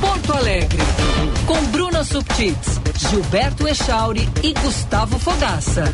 Porto Alegre. Com Bruna Subtits, Gilberto Echauri e Gustavo Fogaça.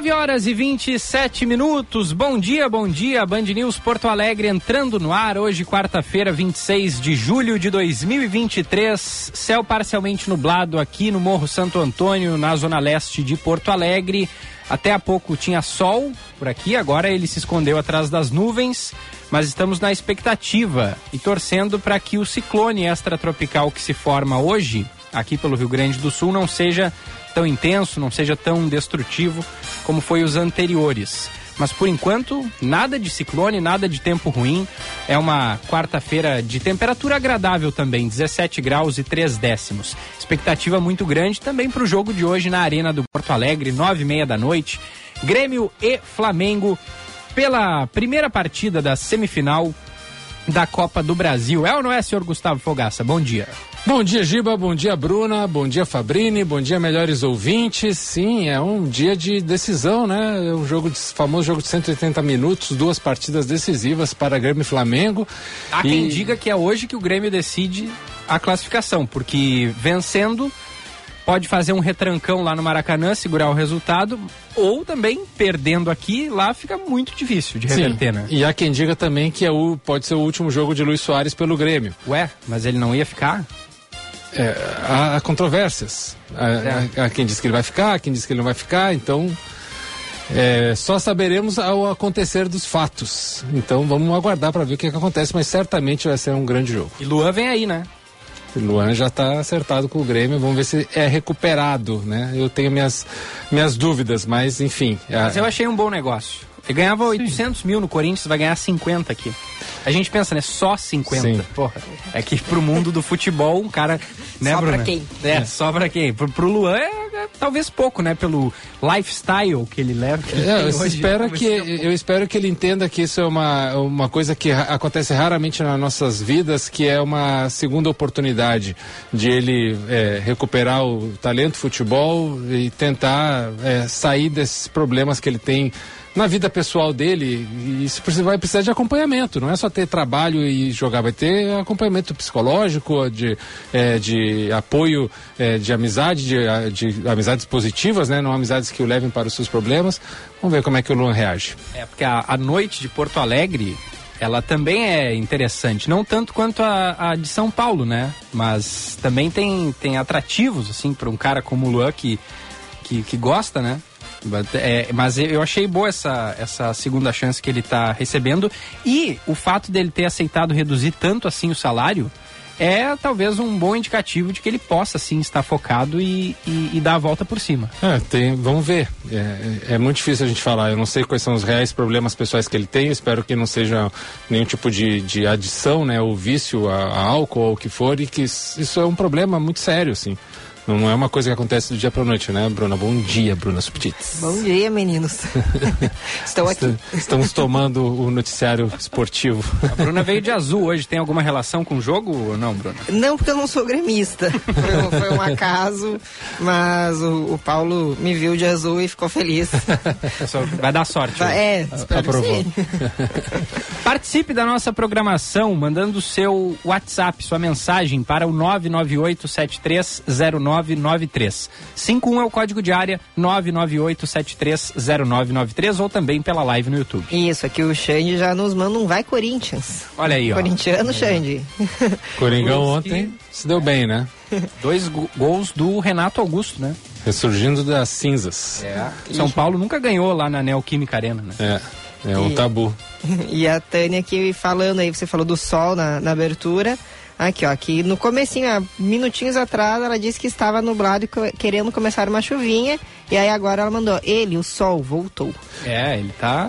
9 horas e 27 minutos. Bom dia, bom dia. Band News Porto Alegre entrando no ar hoje, quarta-feira, 26 de julho de 2023. Céu parcialmente nublado aqui no Morro Santo Antônio, na zona leste de Porto Alegre. Até há pouco tinha sol por aqui, agora ele se escondeu atrás das nuvens, mas estamos na expectativa e torcendo para que o ciclone extratropical que se forma hoje aqui pelo Rio Grande do Sul não seja tão intenso, não seja tão destrutivo como foi os anteriores. Mas por enquanto, nada de ciclone, nada de tempo ruim. É uma quarta-feira de temperatura agradável também, 17 graus e 3 décimos. Expectativa muito grande também para o jogo de hoje na Arena do Porto Alegre, 9 e meia da noite. Grêmio e Flamengo pela primeira partida da semifinal da Copa do Brasil. É ou não é, senhor Gustavo Fogaça? Bom dia. Bom dia, Giba. Bom dia, Bruna. Bom dia, Fabrini. Bom dia, melhores ouvintes. Sim, é um dia de decisão, né? É um jogo de, famoso jogo de 180 minutos, duas partidas decisivas para Grêmio e Flamengo. Há e... quem diga que é hoje que o Grêmio decide a classificação, porque vencendo pode fazer um retrancão lá no Maracanã, segurar o resultado, ou também perdendo aqui, lá fica muito difícil de reverter, Sim. né? E há quem diga também que é o, pode ser o último jogo de Luiz Soares pelo Grêmio. Ué, mas ele não ia ficar? É, há, há, controvérsias. Há, é. há, há, quem diz que ele vai ficar, há quem diz que ele não vai ficar, então é, só saberemos ao acontecer dos fatos. Então vamos aguardar para ver o que, que acontece, mas certamente vai ser um grande jogo. E Luan vem aí, né? Luan já está acertado com o Grêmio, vamos ver se é recuperado, né? Eu tenho minhas, minhas dúvidas, mas enfim. Mas eu achei um bom negócio. Ele ganhava Sim. 800 mil no Corinthians, vai ganhar 50 aqui. A gente pensa, né? Só 50. Sim. Porra. É que pro mundo do futebol, um cara. Né, só Bruna? pra quem? É, é, só pra quem? Pro, pro Luan é, é, talvez pouco, né? Pelo lifestyle que ele leva. Que é, eu, espero que, eu espero que ele entenda que isso é uma, uma coisa que acontece raramente nas nossas vidas, que é uma segunda oportunidade de ele é, recuperar o talento futebol e tentar é, sair desses problemas que ele tem na vida pessoal dele, isso vai precisar de acompanhamento, não é só ter trabalho e jogar, vai ter acompanhamento psicológico, de, é, de apoio é, de amizade, de, de, amizades positivas, né? Não amizades que o levem para os seus problemas. Vamos ver como é que o Luan reage. É, porque a, a noite de Porto Alegre, ela também é interessante, não tanto quanto a, a, de São Paulo, né? Mas também tem, tem atrativos, assim, para um cara como o Luan que, que, que gosta, né? É, mas eu achei boa essa, essa segunda chance que ele está recebendo. E o fato dele ter aceitado reduzir tanto assim o salário é talvez um bom indicativo de que ele possa sim estar focado e, e, e dar a volta por cima. É, tem, vamos ver. É, é, muito difícil a gente falar. Eu não sei quais são os reais problemas pessoais que ele tem. espero que não seja nenhum tipo de, de adição, né, ou vício a, a álcool ou o que for, e que isso é um problema muito sério, assim. Não é uma coisa que acontece do dia para noite, né, Bruna? Bom dia, Bruna Subtits. Bom dia, meninos. Estou aqui. Estamos tomando o noticiário esportivo. A Bruna veio de azul hoje. Tem alguma relação com o jogo ou não, Bruna? Não, porque eu não sou gremista. Foi, foi um acaso, mas o, o, Paulo me viu de azul e ficou feliz. Vai dar sorte. Vai, é, espero Aprovou. que sim. Participe da nossa programação mandando o seu WhatsApp, sua mensagem para o 998 7309 9993. 51 é o código de área 998730993 ou também pela live no YouTube. Isso, aqui o Xande já nos manda um vai Corinthians. Olha aí, ó. Corintiano, é. Xande. Coringão ontem se deu bem, né? Dois gols do Renato Augusto, né? Ressurgindo das cinzas. É. São Paulo nunca ganhou lá na Neoquímica Arena, né? É. É um e, tabu. E a Tânia aqui falando aí, você falou do sol na, na abertura. Aqui, ó, aqui no comecinho, há minutinhos atrás, ela disse que estava nublado e querendo começar uma chuvinha. E aí agora ela mandou, ele, o sol, voltou. É, ele tá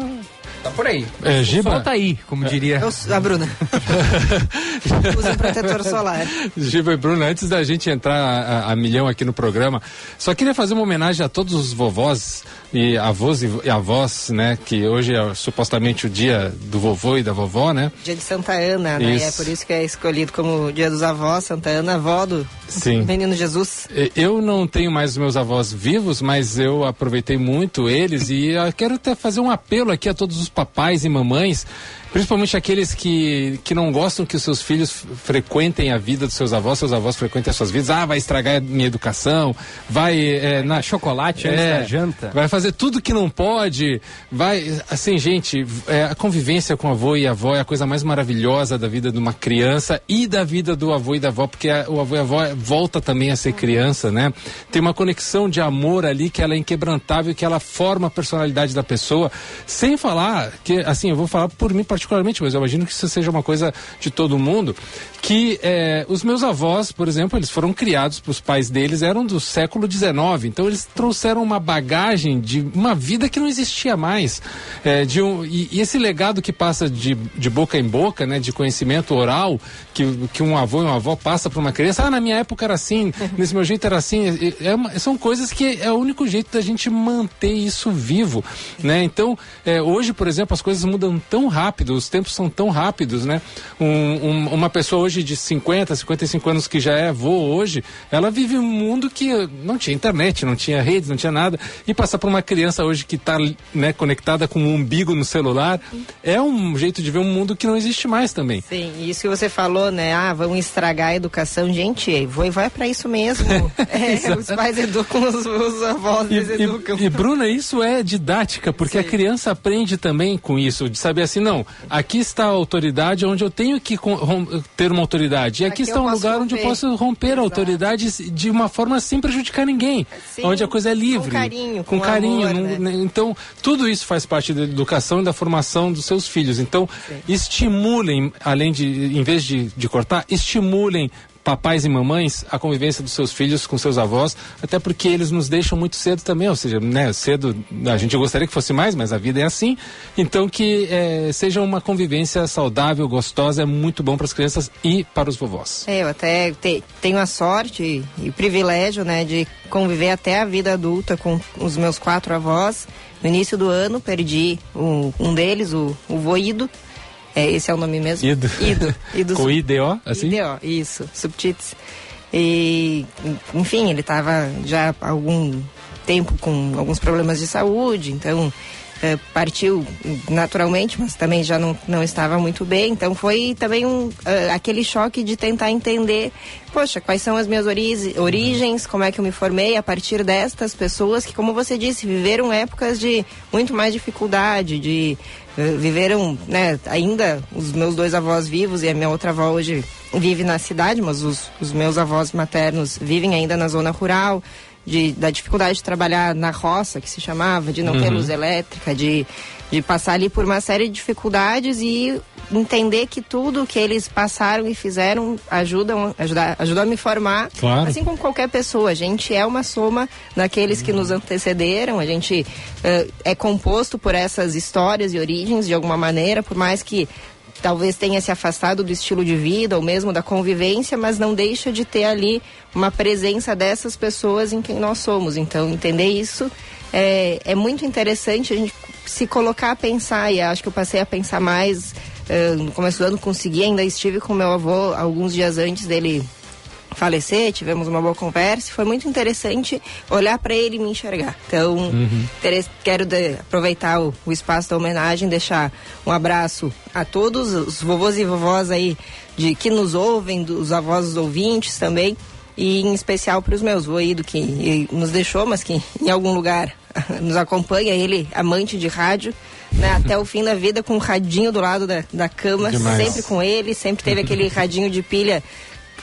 Tá por aí. É, Giba? Solta aí, como diria. Eu, a Bruna. Usa um protetor solar. Giba e Bruna, antes da gente entrar a, a, milhão aqui no programa, só queria fazer uma homenagem a todos os vovós e avós e, e avós, né? Que hoje é supostamente o dia do vovô e da vovó, né? Dia de Santa Ana, né? Isso. É por isso que é escolhido como dia dos avós, Santa Ana, avó do Sim. menino Jesus. Eu não tenho mais meus avós vivos, mas eu aproveitei muito eles e quero até fazer um apelo aqui a todos os papais e mamães Principalmente aqueles que, que não gostam que os seus filhos frequentem a vida dos seus avós, seus avós frequentem as suas vidas. Ah, vai estragar a minha educação, vai. É, na chocolate antes é, da janta. Vai fazer tudo que não pode. Vai. Assim, gente, é, a convivência com o avô e a avó é a coisa mais maravilhosa da vida de uma criança e da vida do avô e da avó, porque a, o avô e a avó volta também a ser criança, né? Tem uma conexão de amor ali que ela é inquebrantável, que ela forma a personalidade da pessoa. Sem falar que, assim, eu vou falar por mim, particularmente particularmente, mas eu imagino que isso seja uma coisa de todo mundo, que é, os meus avós, por exemplo, eles foram criados para os pais deles, eram do século XIX, então eles trouxeram uma bagagem de uma vida que não existia mais. É, de um, e, e, esse legado que passa de, de boca em boca, né, de conhecimento oral, que, que um avô e uma avó passa para uma criança, ah, na minha época era assim, nesse meu jeito era assim, é, são coisas que é o único jeito da gente manter isso vivo, né? Então, é, hoje, por exemplo, as coisas mudam tão rápido, os tempos são tão rápidos, né? Um, um, uma pessoa hoje de 50, 55 anos que já é avô hoje, ela vive um mundo que não tinha internet, não tinha redes, não tinha nada. E passar por uma criança hoje que está né, conectada com um umbigo no celular é um jeito de ver um mundo que não existe mais também. Sim, isso que você falou, né? Ah, vão estragar a educação. Gente, vou e vai para isso mesmo. é, os pais educam, os, os avós e, educam. E, e, Bruna, isso é didática, porque Sim. a criança aprende também com isso, de saber assim, não, aqui está a autoridade onde eu tenho que ter uma autoridade. E aqui, aqui está um lugar romper. onde eu posso romper Exato. a autoridade de uma forma sem prejudicar ninguém. Sim, onde a coisa é livre. Com carinho. Com, com carinho. Amor, né? Né? Então, tudo isso faz parte da educação e da formação dos seus filhos. Então, Sim. estimulem, além de, em vez de, de cortar, estimulem papais e mamães a convivência dos seus filhos com seus avós, até porque eles nos deixam muito cedo também, ou seja, né, cedo a gente gostaria que fosse mais, mas a vida é assim. Então que é, seja uma convivência saudável, gostosa, é muito bom para as crianças e para os vovós. É, eu até te, tenho a sorte e privilégio, né, de conviver até a vida adulta com os meus quatro avós. No início do ano perdi um, um deles, o, o é, esse é o nome mesmo? Ido. Ido. Ido Com IDO, assim? IDO, isso, subtits. E, enfim, ele estava já há algum tempo com alguns problemas de saúde, então é, partiu naturalmente, mas também já não, não estava muito bem. Então foi também um, uh, aquele choque de tentar entender, poxa, quais são as minhas origens, como é que eu me formei a partir destas pessoas que, como você disse, viveram épocas de muito mais dificuldade, de viveram, né, ainda os meus dois avós vivos e a minha outra avó hoje vive na cidade, mas os, os meus avós maternos vivem ainda na zona rural de, da dificuldade de trabalhar na roça, que se chamava, de não uhum. ter luz elétrica, de, de passar ali por uma série de dificuldades e entender que tudo que eles passaram e fizeram ajudam, ajuda, ajudou a me formar, claro. assim como qualquer pessoa. A gente é uma soma daqueles que nos antecederam, a gente uh, é composto por essas histórias e origens de alguma maneira, por mais que talvez tenha se afastado do estilo de vida ou mesmo da convivência, mas não deixa de ter ali uma presença dessas pessoas em quem nós somos. Então, entender isso é, é muito interessante a gente se colocar a pensar, e acho que eu passei a pensar mais uh, no começo do ano, consegui, ainda estive com meu avô alguns dias antes dele falecer, tivemos uma boa conversa, foi muito interessante olhar para ele e me enxergar. Então, uhum. quero de, aproveitar o, o, espaço da homenagem, deixar um abraço a todos os vovôs e vovós aí de que nos ouvem, dos avós dos ouvintes também, e em especial para os meus voído que nos deixou, mas que em algum lugar nos acompanha, ele amante de rádio. Né, até o fim da vida com um radinho do lado da, da cama, Demais. sempre com ele, sempre teve aquele radinho de pilha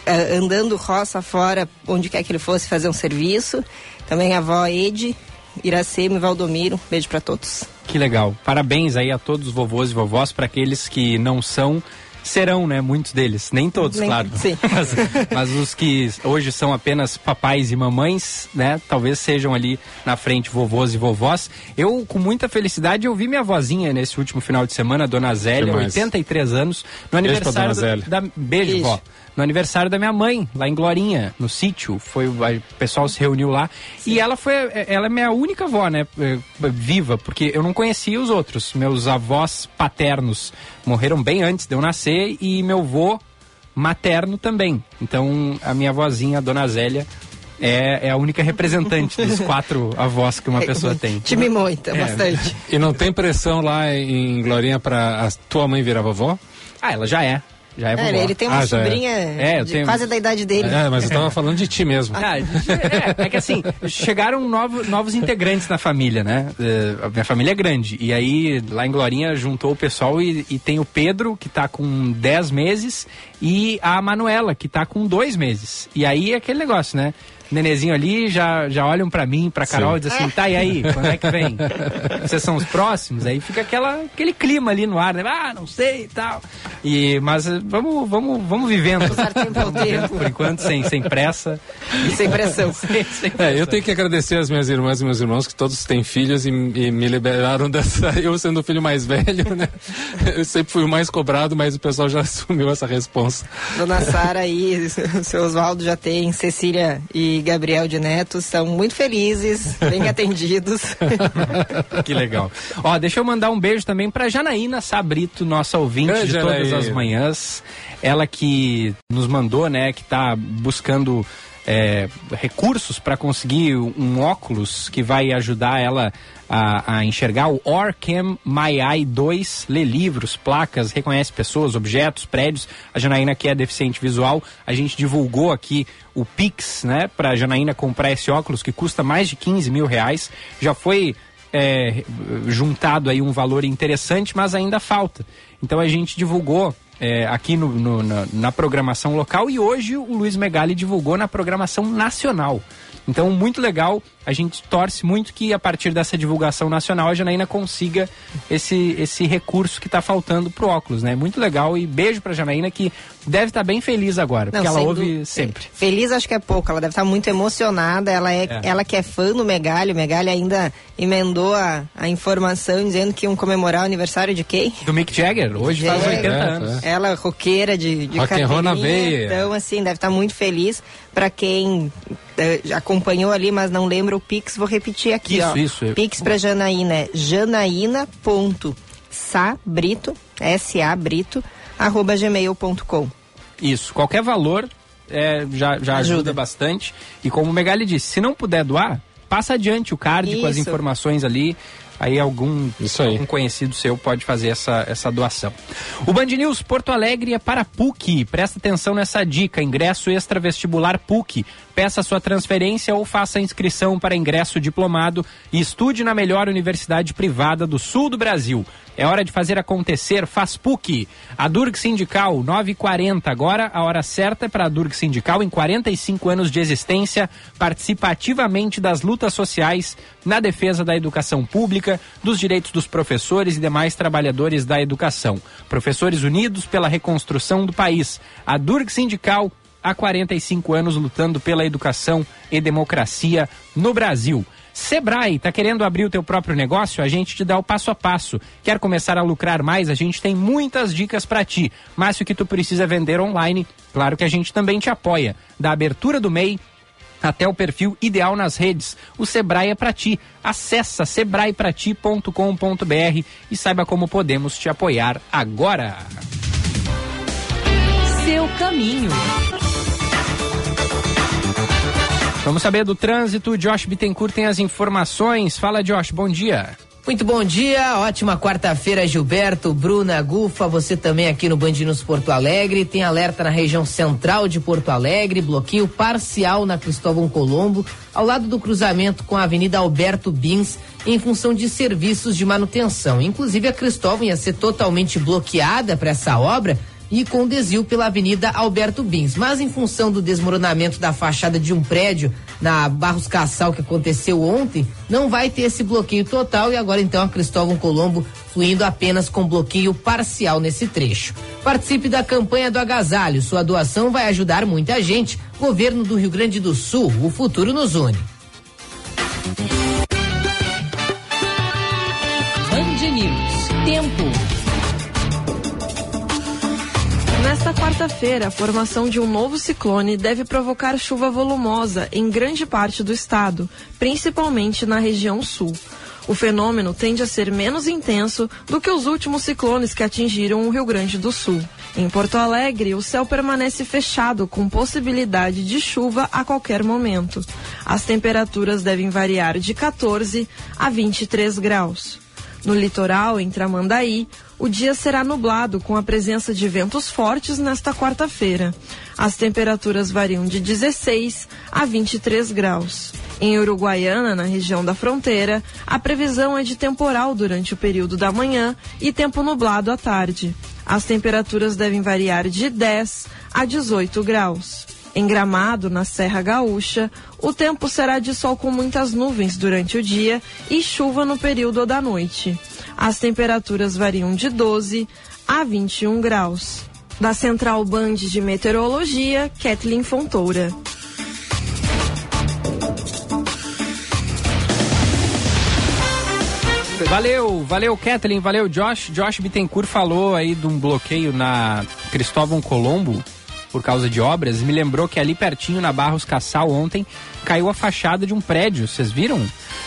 andando roça fora, onde quer que ele fosse fazer um serviço. Também a avó Ede, Iracema e Valdomiro. Beijo para todos. Que legal. Parabéns aí a todos os vovôs e vovós, para aqueles que não são serão, né? Muitos deles. Nem todos, Nem- claro. sim. Mas, mas os que hoje são apenas papais e mamães, né? Talvez sejam ali na frente vovôs e vovós. Eu, com muita felicidade, eu vi minha vozinha nesse último final de semana, Dona Zélia, Demais. 83 anos, no Beijo pra aniversário Dona Zélia. da, da- Beijo, Beijo. vó. No aniversário da minha mãe, lá em Glorinha, no sítio. Foi, o pessoal se reuniu lá. E ela foi. Ela é minha única avó, né? eh, Viva, porque eu não conhecia os outros. Meus avós paternos morreram bem antes de eu nascer e meu avô materno também. Então, a minha avózinha, a dona Zélia, é, é a única representante dos quatro avós que uma pessoa tem. Te mimou, então, É. bastante. E não tem pressão lá em Glorinha pra a tua mãe virar vovó? Ah, ela já é. Já é vovó. É, ele tem uma Ah, é. sobrinha É, de tenho- quase da idade dele. É, mas eu tava falando de ti mesmo. Ah, é, é que assim, chegaram novo- novos integrantes na família, né? Eh, a minha família é grande. E aí, lá em Glorinha, juntou o pessoal e, e tem o Pedro, que tá com 10 meses, e a Manuela, que tá com 2 meses. E aí é aquele negócio, né? Nenezinho ali já, já olham pra mim, pra Carol e dizem assim, tá, e aí, quando é que vem? Vocês são os próximos? Aí fica aquela, aquele clima ali no ar, né? Ah, não sei e tal. E, mas eh, vamos, vamos, vamos vivendo. Ao tempo. Por enquanto, sem, sem pressa. Sem pressão. Sem- sem É, pressa. eu tenho que agradecer às minhas irmãs e meus irmãos que todos têm filhos e, e me liberaram dessa. Eu sendo o filho mais velho, né? Eu sempre fui o mais cobrado, mas o pessoal já assumiu essa responsa. Dona Sara aí, o seu Oswaldo já tem, Cecília e Gabriel de Neto, são muito felizes, bem atendidos. Que legal. Ó, deixa eu mandar um beijo também pra Janaína Sabrito, nossa ouvinte Grande de todas Janaína. as manhãs. Ela que nos mandou, né, que tá buscando é, recursos para conseguir um óculos que vai ajudar ela a, a enxergar o Orcam My Eye 2, lê livros, placas, reconhece pessoas, objetos, prédios. A Janaína que é deficiente visual, a gente divulgou aqui o Pix, né, pra Janaína comprar esse óculos que custa mais de 15 mil reais. Já foi é, juntado aí um valor interessante, mas ainda falta. Então a gente divulgou é, aqui no- no- na, na programação local e hoje o Luiz Megali divulgou na programação nacional. Então, muito legal. A gente torce muito que a partir dessa divulgação nacional a Janaína consiga esse, esse recurso que está faltando pro óculos, né? Muito legal e beijo pra Janaína que deve estar bem feliz agora, porque ela ouve dúvida. sempre. Feliz acho que é pouco, ela deve estar muito emocionada. Ela, é, É. ela que é fã do Megali, o Megali ainda emendou a, a informação dizendo que iam comemorar o aniversário de quem? Do Mick Jagger, hoje faz Jagger. 80 É, anos. Ela, roqueira de, de Rock na veia. Então, assim, deve estar muito feliz. Pra quem já acompanhou ali, mas não lembra o Pix, vou repetir aqui, Isso, ó. isso. Pix pra Janaína é janaína.sabrito, S-A Brito, arroba gmail.com. Isso, qualquer valor é, já, já ajuda. Ajuda. bastante. E como o Megali disse, se não puder doar, passa adiante o card com as Isso. informações ali. Aí algum, aí. algum conhecido seu pode fazer essa, essa doação. O Band News Porto Alegre é para PUC. Presta atenção nessa dica. Ingresso extra vestibular PUC. Peça sua transferência ou faça a inscrição para ingresso diplomado e estude na melhor universidade privada do sul do Brasil. É hora de fazer acontecer, faz PUC. A Durg Sindical, 9h40. Agora a hora certa é para a Durg Sindical, em 45 anos de existência, participa ativamente das lutas sociais na defesa da educação pública, dos direitos dos professores e demais trabalhadores da educação. Professores unidos pela reconstrução do país. A Durg Sindical, há 45 anos lutando pela educação e democracia no Brasil. Sebrae, está querendo abrir o teu próprio negócio? A gente te dá o passo a passo. Quer começar a lucrar mais? A gente tem muitas dicas para ti. Mas se o que tu precisa é vender online, claro que a gente também te apoia. Da abertura do MEI até o perfil ideal nas redes. O Sebrae é para ti. Acesse sebraeprati.com.br e saiba como podemos te apoiar agora. Seu caminho. Vamos saber do trânsito. Josh Bittencourt tem as informações. Fala, Josh, bom dia. Muito bom dia, ótima quarta-feira, Gilberto, Bruna, Gufa, você também aqui no Band News Porto Alegre. Tem alerta na região central de Porto Alegre, bloqueio parcial na Cristóvão Colombo, ao lado do cruzamento com a Avenida Alberto Bins, em função de serviços de manutenção. Inclusive, a Cristóvão ia ser totalmente bloqueada para essa obra e com desvio pela Avenida Alberto Bins. Mas em função do desmoronamento da fachada de um prédio na Barros Cassal que aconteceu ontem, não vai ter esse bloqueio total e agora então a Cristóvão Colombo fluindo apenas com bloqueio parcial nesse trecho. Participe da campanha do agasalho. Sua doação vai ajudar muita gente. Governo do Rio Grande do Sul, o futuro nos une. Quarta-feira, a formação de um novo ciclone deve provocar chuva volumosa em grande parte do estado, principalmente na região sul. O fenômeno tende a ser menos intenso do que os últimos ciclones que atingiram o Rio Grande do Sul. Em Porto Alegre, o céu permanece fechado com possibilidade de chuva a qualquer momento. As temperaturas devem variar de 14 a 23 graus. No litoral, em Tramandaí, o dia será nublado com a presença de ventos fortes nesta quarta-feira. As temperaturas variam de 16 a 23 graus. Em Uruguaiana, na região da fronteira, a previsão é de temporal durante o período da manhã e tempo nublado à tarde. As temperaturas devem variar de 10 a 18 graus. Em Gramado, na Serra Gaúcha, o tempo será de sol com muitas nuvens durante o dia e chuva no período da noite. As temperaturas variam de 12 a 21 graus. Da Central Band de Meteorologia, Kathleen Fontoura. Valeu, valeu Kathleen, valeu Josh. Josh Bittencourt falou aí de um bloqueio na Cristóvão Colombo por causa de obras. Me lembrou que ali pertinho na Barros Cassal ontem caiu a fachada de um prédio. Vocês viram?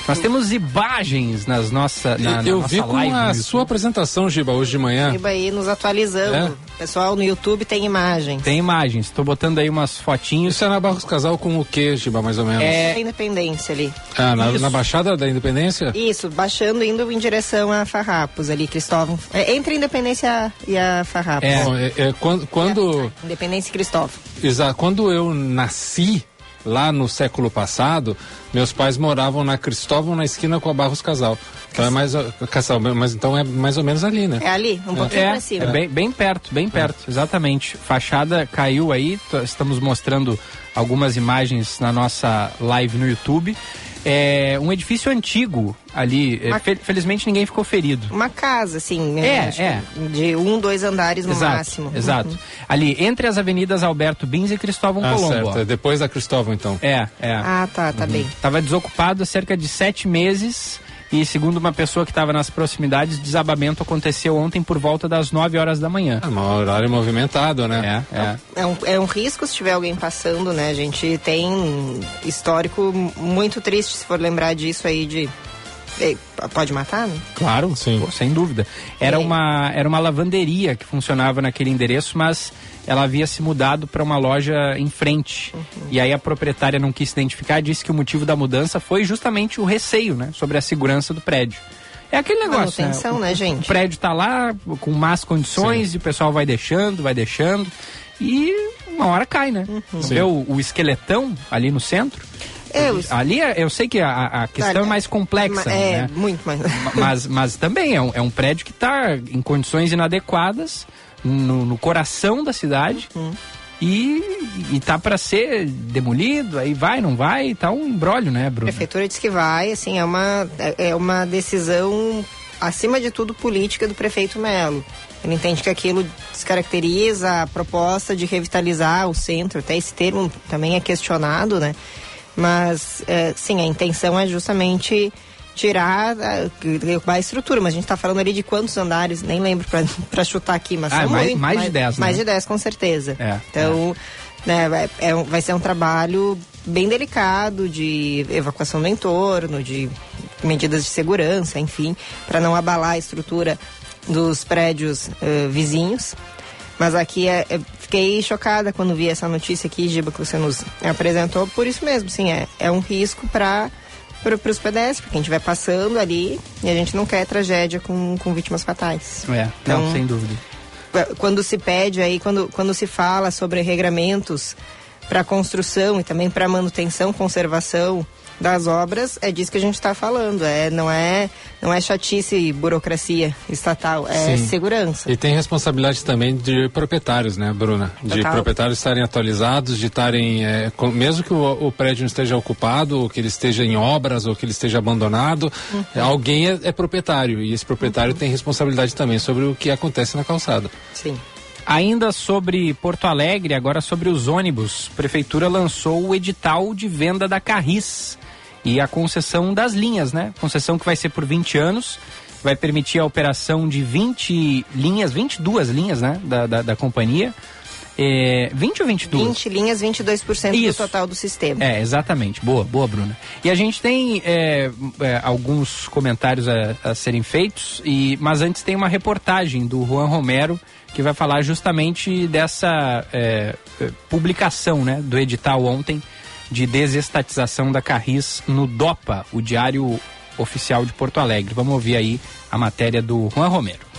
Nós temos imagens nas nossa, na, eu na vi nossa com live. a sua apresentação, Giba, hoje de manhã. Giba aí nos atualizando. É. Pessoal, no YouTube tem imagens. Tem imagens. Estou botando aí umas fotinhos. Isso é na Barros Casal com o que, Giba, mais ou menos? É, Independência ali. Ah, na, na Baixada da Independência? Isso, baixando, indo em direção a Farrapos ali, Cristóvão. É, entre a Independência e a Farrapos. É. Bom, é- é quando, quando, Independência e Cristóvão. exa- quando eu nasci, lá no século passado, meus pais moravam na Cristóvão, na esquina com a Barros Casal. Então é mais, Casal, mas então é mais ou menos ali, né? É ali, um pouquinho É, pra cima. é bem, bem perto, bem perto, exatamente. Fachada caiu aí, estamos mostrando algumas imagens na nossa live no YouTube. É um edifício antigo ali, é, fel- felizmente ninguém ficou ferido. Uma casa, assim, É, né? É. que De um, dois andares no exato, máximo. exato. Uhum. Ali, entre as avenidas Alberto Bins e Cristóvão Ah, Colombo. certo. ó. É depois da Cristóvão, então. É, é. Ah, tá, tá bem. Estava desocupado há cerca de sete meses e, segundo uma pessoa que estava nas proximidades, desabamento aconteceu ontem por volta das 9 horas da manhã. É um horário movimentado, né? É, é. É um, é um risco se tiver alguém passando, né? A gente tem histórico muito triste se for lembrar disso aí de. Pode matar, né? Claro, Sim. pô, sem dúvida. Era É. uma, era uma lavanderia que funcionava naquele endereço, mas ela havia se mudado para uma loja em frente. Uhum. E aí a proprietária não quis se identificar, disse que o motivo da mudança foi justamente o receio, né, sobre a segurança do prédio. É aquele negócio, Manutenção, O- né, o- gente? O prédio tá lá com más condições e o pessoal vai deixando, vai deixando e uma hora cai, né? Uhum. Vê o, o esqueletão ali no centro? É, o- Ali é- eu sei que a, a questão é Olha, mais complexa, É, né? muito mais. mas, mas também é um, é um prédio que está em condições inadequadas no, no coração da cidade Uhum. e, e tá para ser demolido, aí vai, não vai, tá um embrólio, né, A Bruno? prefeitura diz que vai, assim, é uma, é é uma decisão, acima de tudo, política do prefeito Melo. Ele entende que aquilo descaracteriza a proposta de revitalizar o centro, até esse termo também é questionado, né? Mas, é, sim, a intenção é justamente tirar, a- a estrutura, mas a gente está falando ali de quantos andares, nem lembro para chutar aqui, mas Ah, são mais- muitos, mais de 10, Mais né? de 10, com certeza. É, então, né, vai- é vai ser um trabalho bem delicado de evacuação do entorno, de medidas de segurança, enfim, para não abalar a estrutura dos prédios eh, vizinhos. Mas aqui é, é- fiquei chocada quando vi essa notícia aqui, Giba, que você nos apresentou, por isso mesmo, sim, é, é um risco para para os pedestres, para quem estiver passando ali, e a gente não quer tragédia com, com vítimas fatais. É, Então- não, sem dúvida. Quando se pede aí, quando, quando se fala sobre regramentos para construção e também para manutenção, conservação das obras, é disso que a gente está falando. É, não, é, não é chatice e burocracia estatal, é Sim. segurança. E tem responsabilidade também de proprietários, né, Bruna? De Total. proprietários estarem atualizados, de estarem, é, com- mesmo que o, o prédio não esteja ocupado, ou que ele esteja em obras, ou que ele esteja abandonado, Uhum. alguém é, é proprietário. E esse proprietário tem responsabilidade também sobre o que acontece na calçada. Sim. Ainda sobre Porto Alegre, agora sobre os ônibus, a prefeitura lançou o edital de venda da Carris e a concessão das linhas, né? Concessão que vai ser por 20 anos, vai permitir a operação de 20 linhas, 22 linhas, né? Da, da, da companhia. É, 20 ou 22? 20 linhas, 22% Isso. do total do sistema. É, exatamente. Boa, boa, Bruna. E a gente tem é, é, alguns comentários a, a serem feitos, e, mas antes tem uma reportagem do Juan Romero que vai falar justamente dessa é, é, publicação né, do edital ontem de desestatização da Carris no DOPA, o Diário Oficial de Porto Alegre. Vamos ouvir aí a matéria do Juan Romero.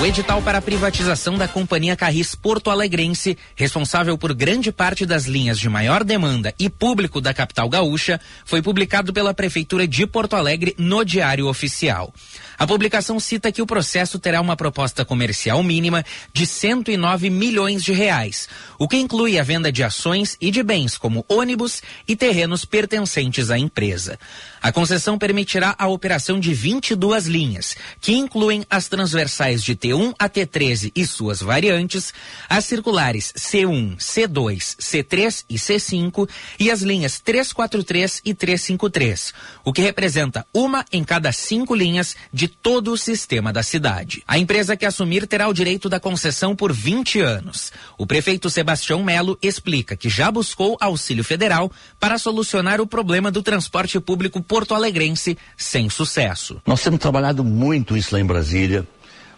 O edital para a privatização da Companhia Carris Porto Alegrense, responsável por grande parte das linhas de maior demanda e público da capital gaúcha, foi publicado pela Prefeitura de Porto Alegre no Diário Oficial. A publicação cita que o processo terá uma proposta comercial mínima de 109 milhões de reais, o que inclui a venda de ações e de bens como ônibus e terrenos pertencentes à empresa. A concessão permitirá a operação de 22 linhas, que incluem as transversais de T1 a T13 e suas variantes, as circulares C1, C2, C3 e C5 e as linhas 343 e 353, o que representa uma em cada cinco linhas de todo o sistema da cidade. A empresa que assumir terá o direito da concessão por 20 anos. O prefeito Sebastião Melo explica que já buscou auxílio federal para solucionar o problema do transporte público porto-alegrense sem sucesso. Nós temos trabalhado muito isso lá em Brasília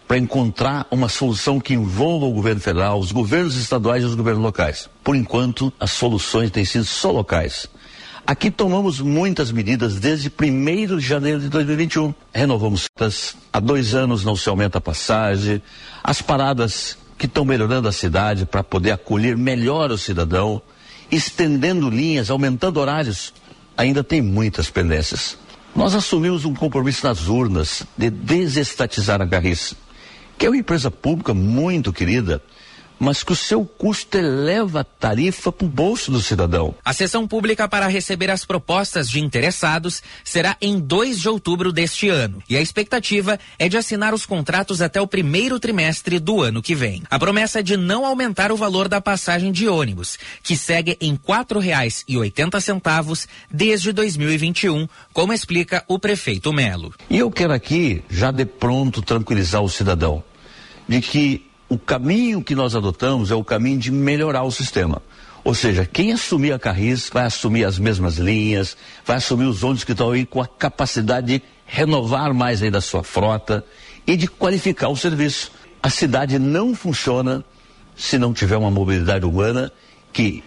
para encontrar uma solução que envolva o governo federal, os governos estaduais e os governos locais. Por enquanto, as soluções têm sido só locais. Aqui tomamos muitas medidas desde 1 de janeiro de 2021. Renovamos tas, há dois anos não se aumenta a passagem, as paradas que estão melhorando a cidade para poder acolher melhor o cidadão, estendendo linhas, aumentando horários. Ainda tem muitas pendências. Nós assumimos um compromisso nas urnas de desestatizar a Carris, que é uma empresa pública muito querida, mas que o seu custo eleva a tarifa para o bolso do cidadão. A sessão pública para receber as propostas de interessados será em 2 de outubro deste ano. E a expectativa é de assinar os contratos até o primeiro trimestre do ano que vem. A promessa é de não aumentar o valor da passagem de ônibus, que segue em R$ 4,80 desde 2021, como explica o prefeito Melo. E eu quero aqui, já de pronto, tranquilizar o cidadão de que o caminho que nós adotamos é o caminho de melhorar o sistema. Ou seja, quem assumir a Carris vai assumir as mesmas linhas, vai assumir os ônibus que estão aí com a capacidade de renovar mais ainda a sua frota e de qualificar o serviço. A cidade não funciona se não tiver uma mobilidade urbana que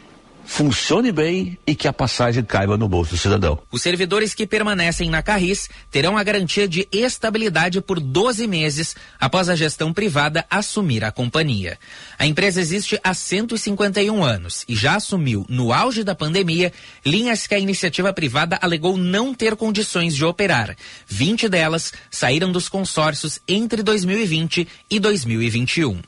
funcione bem e que a passagem caiba no bolso do cidadão. Os servidores que permanecem na Carris terão a garantia de estabilidade por 12 meses após a gestão privada assumir a companhia. A empresa existe há 151 anos e já assumiu, no auge da pandemia, linhas que a iniciativa privada alegou não ter condições de operar. 20 delas saíram dos consórcios entre 2020 e 2021.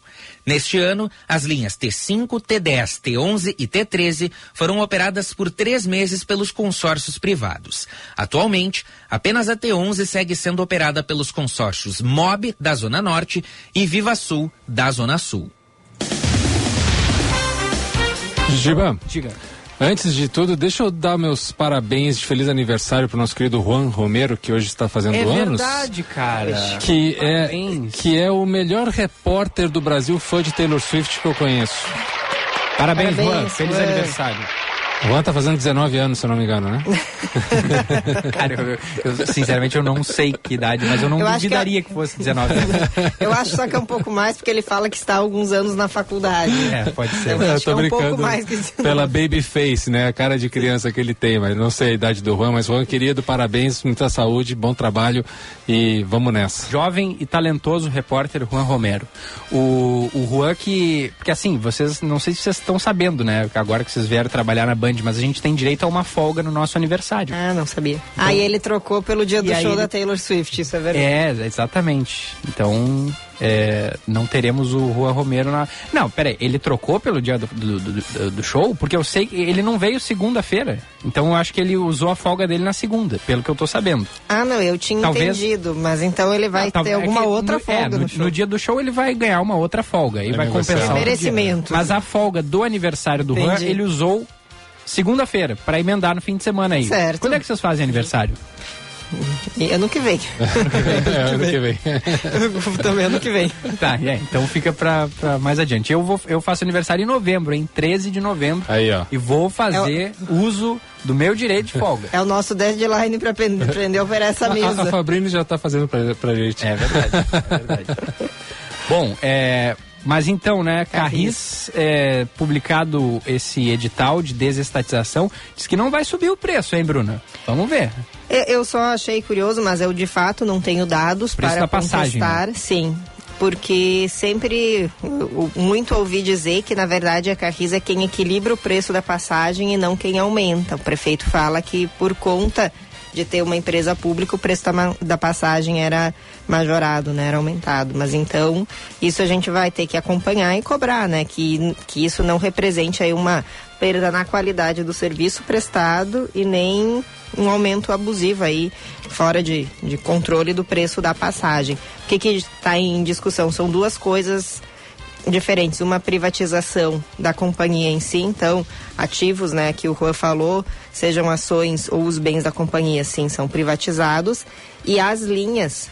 Neste ano, as linhas T5, T10, T11 e T13 foram operadas por três meses pelos consórcios privados. Atualmente, apenas a T11 segue sendo operada pelos consórcios MOB, da Zona Norte, e Viva Sul, da Zona Sul. Giba, Diga. Antes de tudo, deixa eu dar meus parabéns de feliz aniversário para o nosso querido Juan Romero, que hoje está fazendo É anos. verdade, cara. Que é, que é o melhor repórter do Brasil fã de Taylor Swift que eu conheço. Parabéns, Parabéns, Juan. Feliz Juan. aniversário. Juan tá fazendo 19 anos, se eu não me engano, né? Cara, eu, eu, sinceramente eu não sei que idade, mas eu não Eu acho que duvidaria que, fosse 19 anos. Eu acho só que é um pouco mais, porque ele fala que está há alguns anos na faculdade. É, pode ser. Eu Eu acho que tô é um brincando pouco mais que isso. pela baby face, né? A cara de criança que ele tem, mas não sei a idade do Juan, mas Juan, querido, parabéns, muita saúde, bom trabalho e vamos nessa. Jovem e talentoso repórter Juan Romero. O, o Juan que. Porque assim, vocês. Não sei se vocês estão sabendo, né? Agora que vocês vieram trabalhar na Band Band, mas a gente tem direito a uma folga no nosso aniversário. Ah, não sabia. Aí ele trocou pelo dia do show ele- da Taylor Swift, isso é verdade. É, exatamente. Então, é, não teremos o Juan Romero na. Não, peraí, ele trocou pelo dia do, do, do- do show? Porque eu sei que ele não veio segunda-feira. Então eu acho que ele usou a folga dele na segunda, pelo que eu tô sabendo. Ah, não, eu tinha Talvez- entendido, mas então ele vai Não, ter é alguma que outra no, folga é, no, no show. no dia do show ele vai ganhar uma outra folga e Ele vai compensar. dia. Merecimento. Mas a folga do aniversário do Juan, Entendi. ele usou segunda-feira, pra emendar no fim de semana aí. Certo. Quando é que vocês fazem aniversário? Ano que vem. É, ano que vem. Também ano que vem. Tá, é, então fica pra, pra mais adiante. Eu, vou, eu faço aniversário em novembro, em 13 de novembro. Aí, ó. E vou fazer uso do meu direito de folga. É o nosso deadline pra a operar essa A, a mesa. Fabrini já tá fazendo pra, pra gente. É verdade, é verdade. Bom, é, mas então, né, Carris, é, publicado esse edital de desestatização, diz que não vai subir o preço, hein, Bruna? Vamos ver. Eu, eu só achei curioso, mas eu de fato não tenho dados Preço para da passagem, né? contestar. Sim, porque sempre muito ouvi dizer que na verdade a Carris é quem equilibra o preço da passagem e não quem aumenta. O prefeito fala que por conta de ter uma empresa pública o preço da, passagem era majorado, né, era aumentado. Mas então isso a gente vai ter que acompanhar e cobrar, né, que que isso não represente aí uma perda na qualidade do serviço prestado e nem um aumento abusivo aí, fora de, de controle do preço da passagem. O que está em discussão? São duas coisas diferentes. Uma privatização da companhia em si, então, ativos, né, que o Juan falou, sejam ações ou os bens da companhia, sim, são privatizados. E as linhas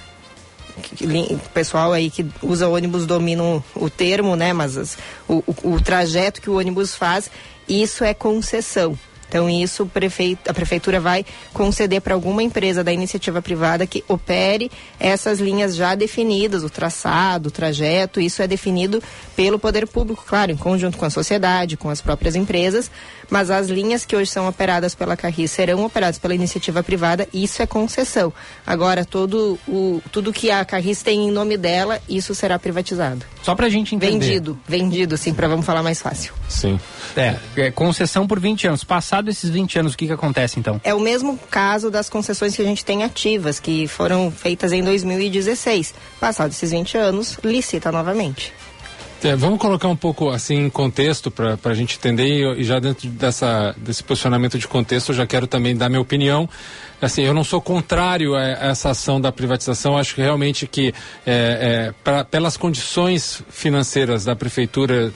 o pessoal aí que usa ônibus domina o, o termo, né? Mas as- o, o- o trajeto que o ônibus faz, isso é concessão. Então, isso prefeito, a prefeitura vai conceder para alguma empresa da iniciativa privada que opere essas linhas já definidas, o traçado, o trajeto, isso é definido pelo poder público, claro, em conjunto com a sociedade, com as próprias empresas, mas as linhas que hoje são operadas pela Carris serão operadas pela iniciativa privada, isso é concessão. Agora, todo o, tudo que a Carris tem em nome dela, isso será privatizado. Só pra gente entender. Vendido, vendido, sim, para vamos falar mais fácil. Sim. É, é, concessão por 20 anos. Passado esses 20 anos, o que que acontece então? É o mesmo caso das concessões que a gente tem ativas, que foram feitas em 2016. Passados esses 20 anos, licita novamente. É, vamos colocar um pouco assim em contexto para a gente entender e, e já dentro dessa, desse posicionamento de contexto eu já quero também dar minha opinião. Assim, eu não sou contrário a, a essa ação da privatização. Acho que realmente que é, é, pra- pelas condições financeiras da prefeitura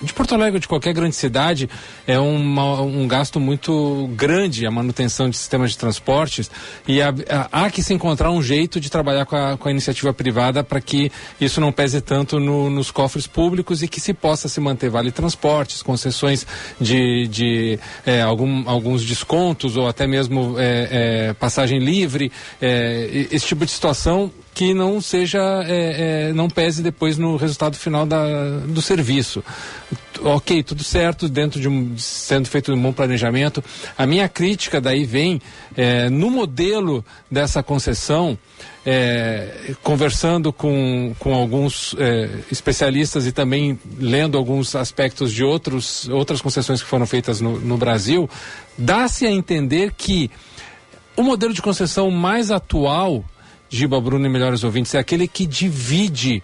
de Porto Alegre de qualquer grande cidade é uma- um gasto muito grande a manutenção de sistemas de transportes e há, há- há que se encontrar um jeito de trabalhar com a, com a iniciativa privada para que isso não pese tanto no- nos cofres públicos e que se possa se manter vale transportes, concessões de, de é, algum- alguns descontos ou até mesmo é, é, passagem livre, é, esse tipo de situação que não seja, é, é, não pese depois no resultado final da, do serviço. Ok, tudo certo, dentro de um, sendo feito um bom planejamento. A minha crítica daí vem no modelo dessa concessão, é, conversando com, com alguns é, especialistas e também lendo alguns aspectos de outros, outras concessões que foram feitas no, no Brasil, dá-se a entender que o modelo de concessão mais atual, Giba Bruno e melhores ouvintes, é aquele que divide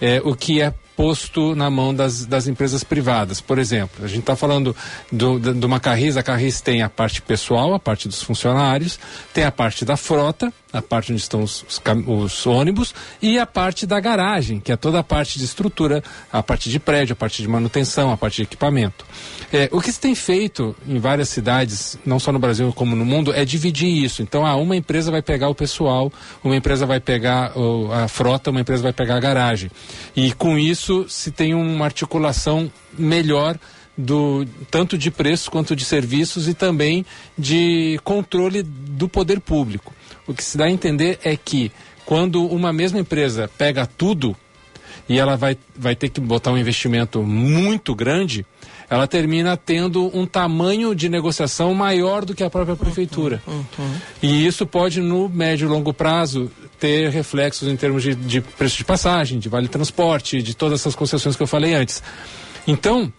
eh, o que é posto na mão das, das empresas privadas. Por exemplo, a gente está falando do, de uma Carris, a Carris tem a parte pessoal, a parte dos funcionários, tem a parte da frota, a parte onde estão os, os os ônibus, e a parte da garagem, que é toda a parte de estrutura, a parte de prédio, a parte de manutenção, a parte de equipamento. É, o que se tem feito em várias cidades, não só no Brasil como no mundo, é dividir isso. Então, ah, uma empresa vai pegar o pessoal, uma empresa vai pegar a frota, uma empresa vai pegar a garagem. E com isso se tem uma articulação melhor do tanto de preços quanto de serviços e também de controle do poder público. O que se dá a entender é que quando uma mesma empresa pega tudo e ela vai, vai ter que botar um investimento muito grande, ela termina tendo um tamanho de negociação maior do que a própria prefeitura. E isso pode, no médio e longo prazo, ter reflexos em termos de, de preço de passagem, de vale transporte, de todas essas concessões que eu falei antes. Então,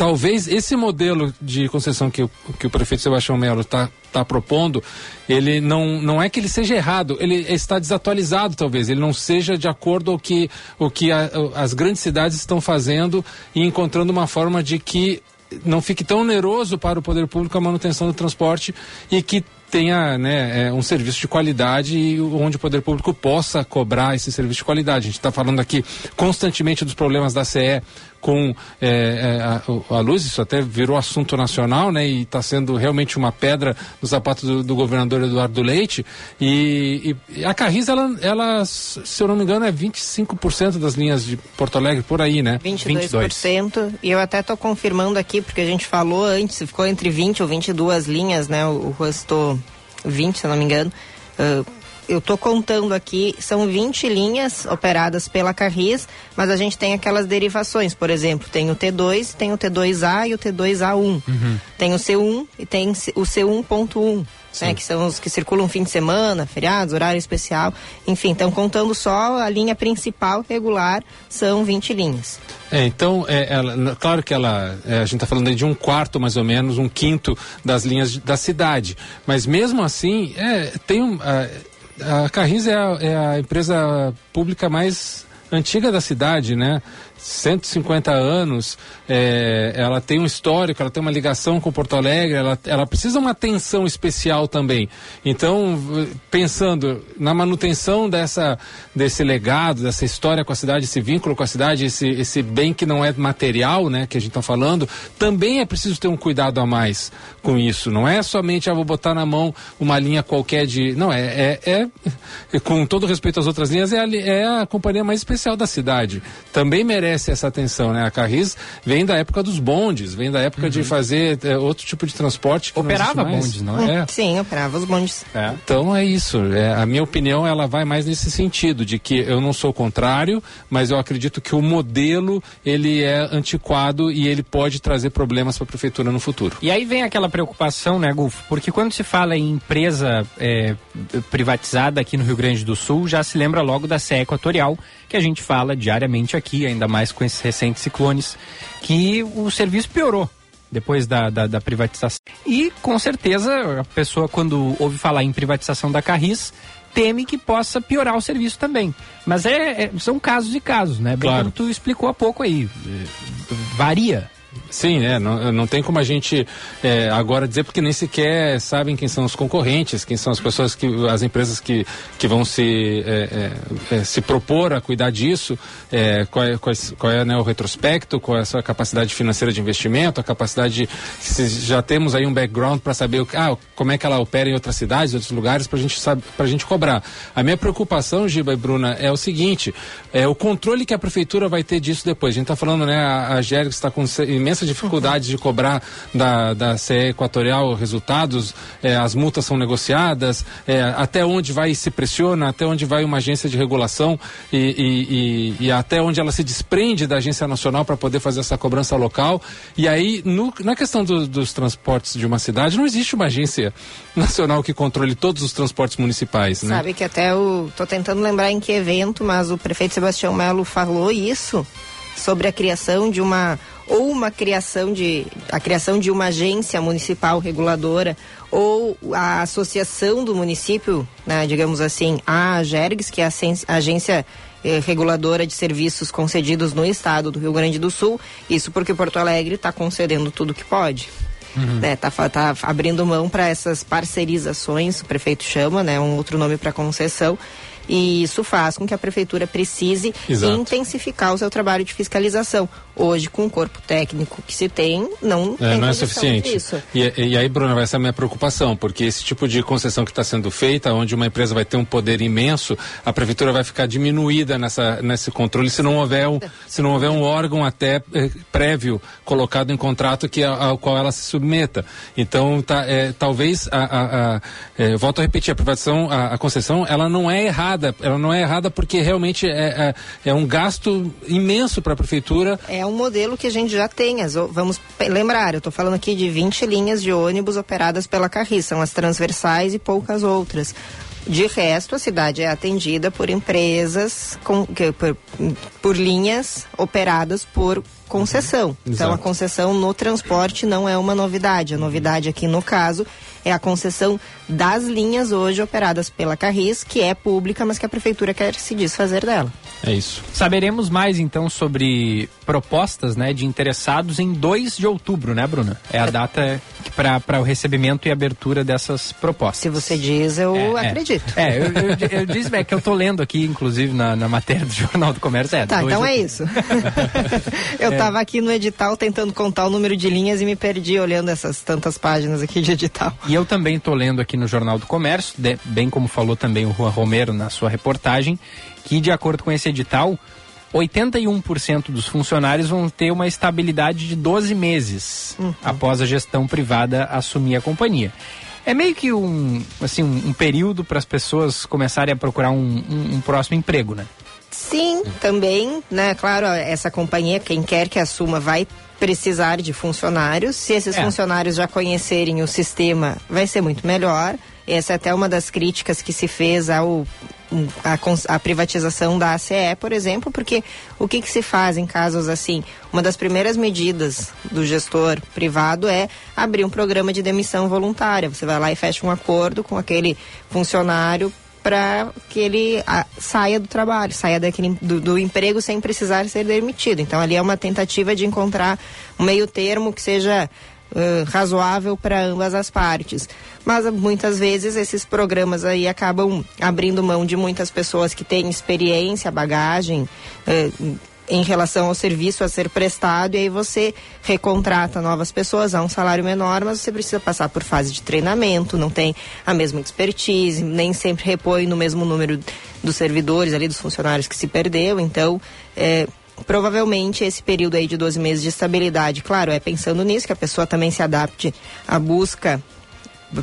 talvez esse modelo de concessão que, o- que o prefeito Sebastião Melo está tá propondo, ele não, não é que ele seja errado, ele está desatualizado talvez, ele não seja de acordo ao que, o que a- o- as grandes cidades estão fazendo e encontrando uma forma de que não fique tão oneroso para o poder público a manutenção do transporte e que tenha né, é, um serviço de qualidade e onde o poder público possa cobrar esse serviço de qualidade. A gente está falando aqui constantemente dos problemas da CE com é, é, a, a luz, isso até virou assunto nacional, né? E está sendo realmente uma pedra no sapato do, do governador Eduardo Leite. E, e a Carris, ela, ela, se eu não me engano, é 25% das linhas de Porto Alegre, por aí, né? 22%. E eu até tô confirmando aqui, porque a gente falou antes, ficou entre 20 ou 22 linhas, né? O, o Ruas tô 20, se eu não me engano. Ah, eu tô contando aqui, são 20 linhas operadas pela Carris, mas a gente tem aquelas derivações. Por exemplo, tem o T2, tem o T2A e o T2A1. Tem o C1 e tem o C1.1. Né, que são os que circulam fim de semana, feriados, horário especial, enfim, então contando só a linha principal regular, são 20 linhas. É, então, é, ela- claro que ela, é, a gente está falando de um quarto mais ou menos, um quinto das linhas de- da cidade. Mas mesmo assim, é, tem um, a, a Carris é a, é a empresa pública mais antiga da cidade, né? 150 anos, é, ela tem um histórico, ela tem uma ligação com Porto Alegre, ela, ela precisa uma atenção especial também. Então, pensando na manutenção dessa, desse legado, dessa história com a cidade, esse vínculo com a cidade, esse, esse bem que não é material, né, que a gente está falando, também é preciso ter um cuidado a mais com isso. Não é somente, ah, vou botar na mão uma linha qualquer de. Não, é, é, é- com todo respeito às outras linhas, é a, é a companhia mais especial da cidade. Também merece essa atenção, né? A Carris vem da época dos bondes, vem da época de fazer é, outro tipo de transporte. Não Operava mais. bondes, não é? Sim, operava os bondes. É. Então é isso. É, a minha opinião ela vai mais nesse sentido de que eu não sou contrário, mas eu acredito que o modelo ele é antiquado e ele pode trazer problemas para a prefeitura no futuro. E aí vem aquela preocupação, né, Gulfo? Porque quando se fala em empresa é, privatizada aqui no Rio Grande do Sul, já se lembra logo da CE Equatorial, que a gente fala diariamente aqui, ainda mais com esses recentes ciclones, que o serviço piorou depois da, da, da privatização. E com certeza a pessoa, quando ouve falar em privatização da Carris, teme que possa piorar o serviço também. Mas é, é- são casos e casos, né? Bem Claro. como tu explicou há pouco aí. É, Varia. Sim, né? Não, não tem como a gente é, agora dizer porque nem sequer sabem quem são os concorrentes, quem são as pessoas que, as empresas que, que vão se é, é, é, se propor a cuidar disso, é, qual é, qual é, né, o retrospecto, qual é a sua capacidade financeira de investimento, a capacidade de, se já temos aí um background para saber ah, como é que ela opera em outras cidades, outros lugares para gente para gente cobrar. A minha preocupação, Giba e Bruna, é o seguinte: é o controle que a prefeitura vai ter disso depois. A gente está falando, né? A, a Gérix está com se- imensas dificuldades de cobrar da, da CE Equatorial resultados, é, as multas são negociadas, é, até onde vai se pressiona, até onde vai uma agência de regulação e, e- e- e até onde ela se desprende da agência nacional para poder fazer essa cobrança local. E aí, no- na questão do- dos transportes de uma cidade, não existe uma agência nacional que controle todos os transportes municipais, né? Sabe que até o. tô tentando lembrar em que evento, mas o prefeito Sebastião Melo falou isso sobre a criação de uma ou uma criação de a criação de uma agência municipal reguladora ou a associação do município, né, digamos assim, a Gergs, que é a agência eh, reguladora de serviços concedidos no estado do Rio Grande do Sul. Isso porque Porto Alegre está concedendo tudo que pode. Né, tá, tá abrindo mão para essas parcerizações, o prefeito chama, né, um outro nome para concessão. E isso faz com que a prefeitura precise Exato. intensificar o seu trabalho de fiscalização. Hoje, com o corpo técnico que se tem, não É, tem não é suficiente. disso. E, e aí, Bruna, vai ser a minha preocupação, porque esse tipo de concessão que está sendo feita, onde uma empresa vai ter um poder imenso, a prefeitura vai ficar diminuída nessa, nesse controle se não houver um, se não houver um órgão até eh, prévio colocado em contrato que a- ao qual ela se submeta. Então, tá, eh, talvez a, a- a- eh, volto a repetir, a privatização, a, a concessão, ela não é errada, ela não é errada porque realmente é, é, é um gasto imenso para a prefeitura É um modelo que a gente já tem. as vamos lembrar, eu estou falando aqui de 20 linhas de ônibus operadas pela Carris, são as transversais e poucas outras. De resto, a cidade é atendida por empresas, com, que, por, por linhas operadas por concessão. Então, a concessão no transporte não é uma novidade. A novidade aqui, no caso, é a concessão das linhas hoje operadas pela Carris, que é pública, mas que a prefeitura quer se desfazer dela. É isso. Saberemos mais então sobre propostas né, de interessados em 2 de outubro, né, Bruna? É a data para o recebimento e abertura dessas propostas. Se você diz, eu É, é. acredito. É, eu, eu, eu disse é que eu tô lendo aqui, inclusive, na, na matéria do Jornal do Comércio. É, Tá, então é isso. eu tava aqui no edital tentando contar o número de linhas e me perdi olhando essas tantas páginas aqui de edital. E eu também estou lendo aqui no Jornal do Comércio, de- bem como falou também o Juan Romero na sua reportagem, que de acordo com esse edital, 81% dos funcionários vão ter uma estabilidade de 12 meses após a gestão privada assumir a companhia. É meio que um, assim, um, um período para as pessoas começarem a procurar um, um- um próximo emprego, né? Sim, também, né? Claro, essa companhia, quem quer que assuma, vai precisar de funcionários. Se esses É. funcionários já conhecerem o sistema, vai ser muito melhor. Essa é até uma das críticas que se fez ao a, a privatização da ACE, por exemplo, porque o que, que se faz em casos assim? Uma das primeiras medidas do gestor privado é abrir um programa de demissão voluntária. Você vai lá e fecha um acordo com aquele funcionário para que ele ah, saia do trabalho, saia daquele, do, do emprego sem precisar ser demitido. Então ali é uma tentativa de encontrar um meio termo que seja ãh, razoável para ambas as partes. Mas muitas vezes esses programas aí acabam abrindo mão de muitas pessoas que têm experiência, bagagem. ãh, em relação ao serviço a ser prestado, e aí você recontrata novas pessoas a um salário menor, mas você precisa passar por fase de treinamento, não tem a mesma expertise, nem sempre repõe no mesmo número dos servidores ali, dos funcionários que se perdeu, então é, provavelmente esse período aí de 12 meses de estabilidade, claro, é pensando nisso, que a pessoa também se adapte à busca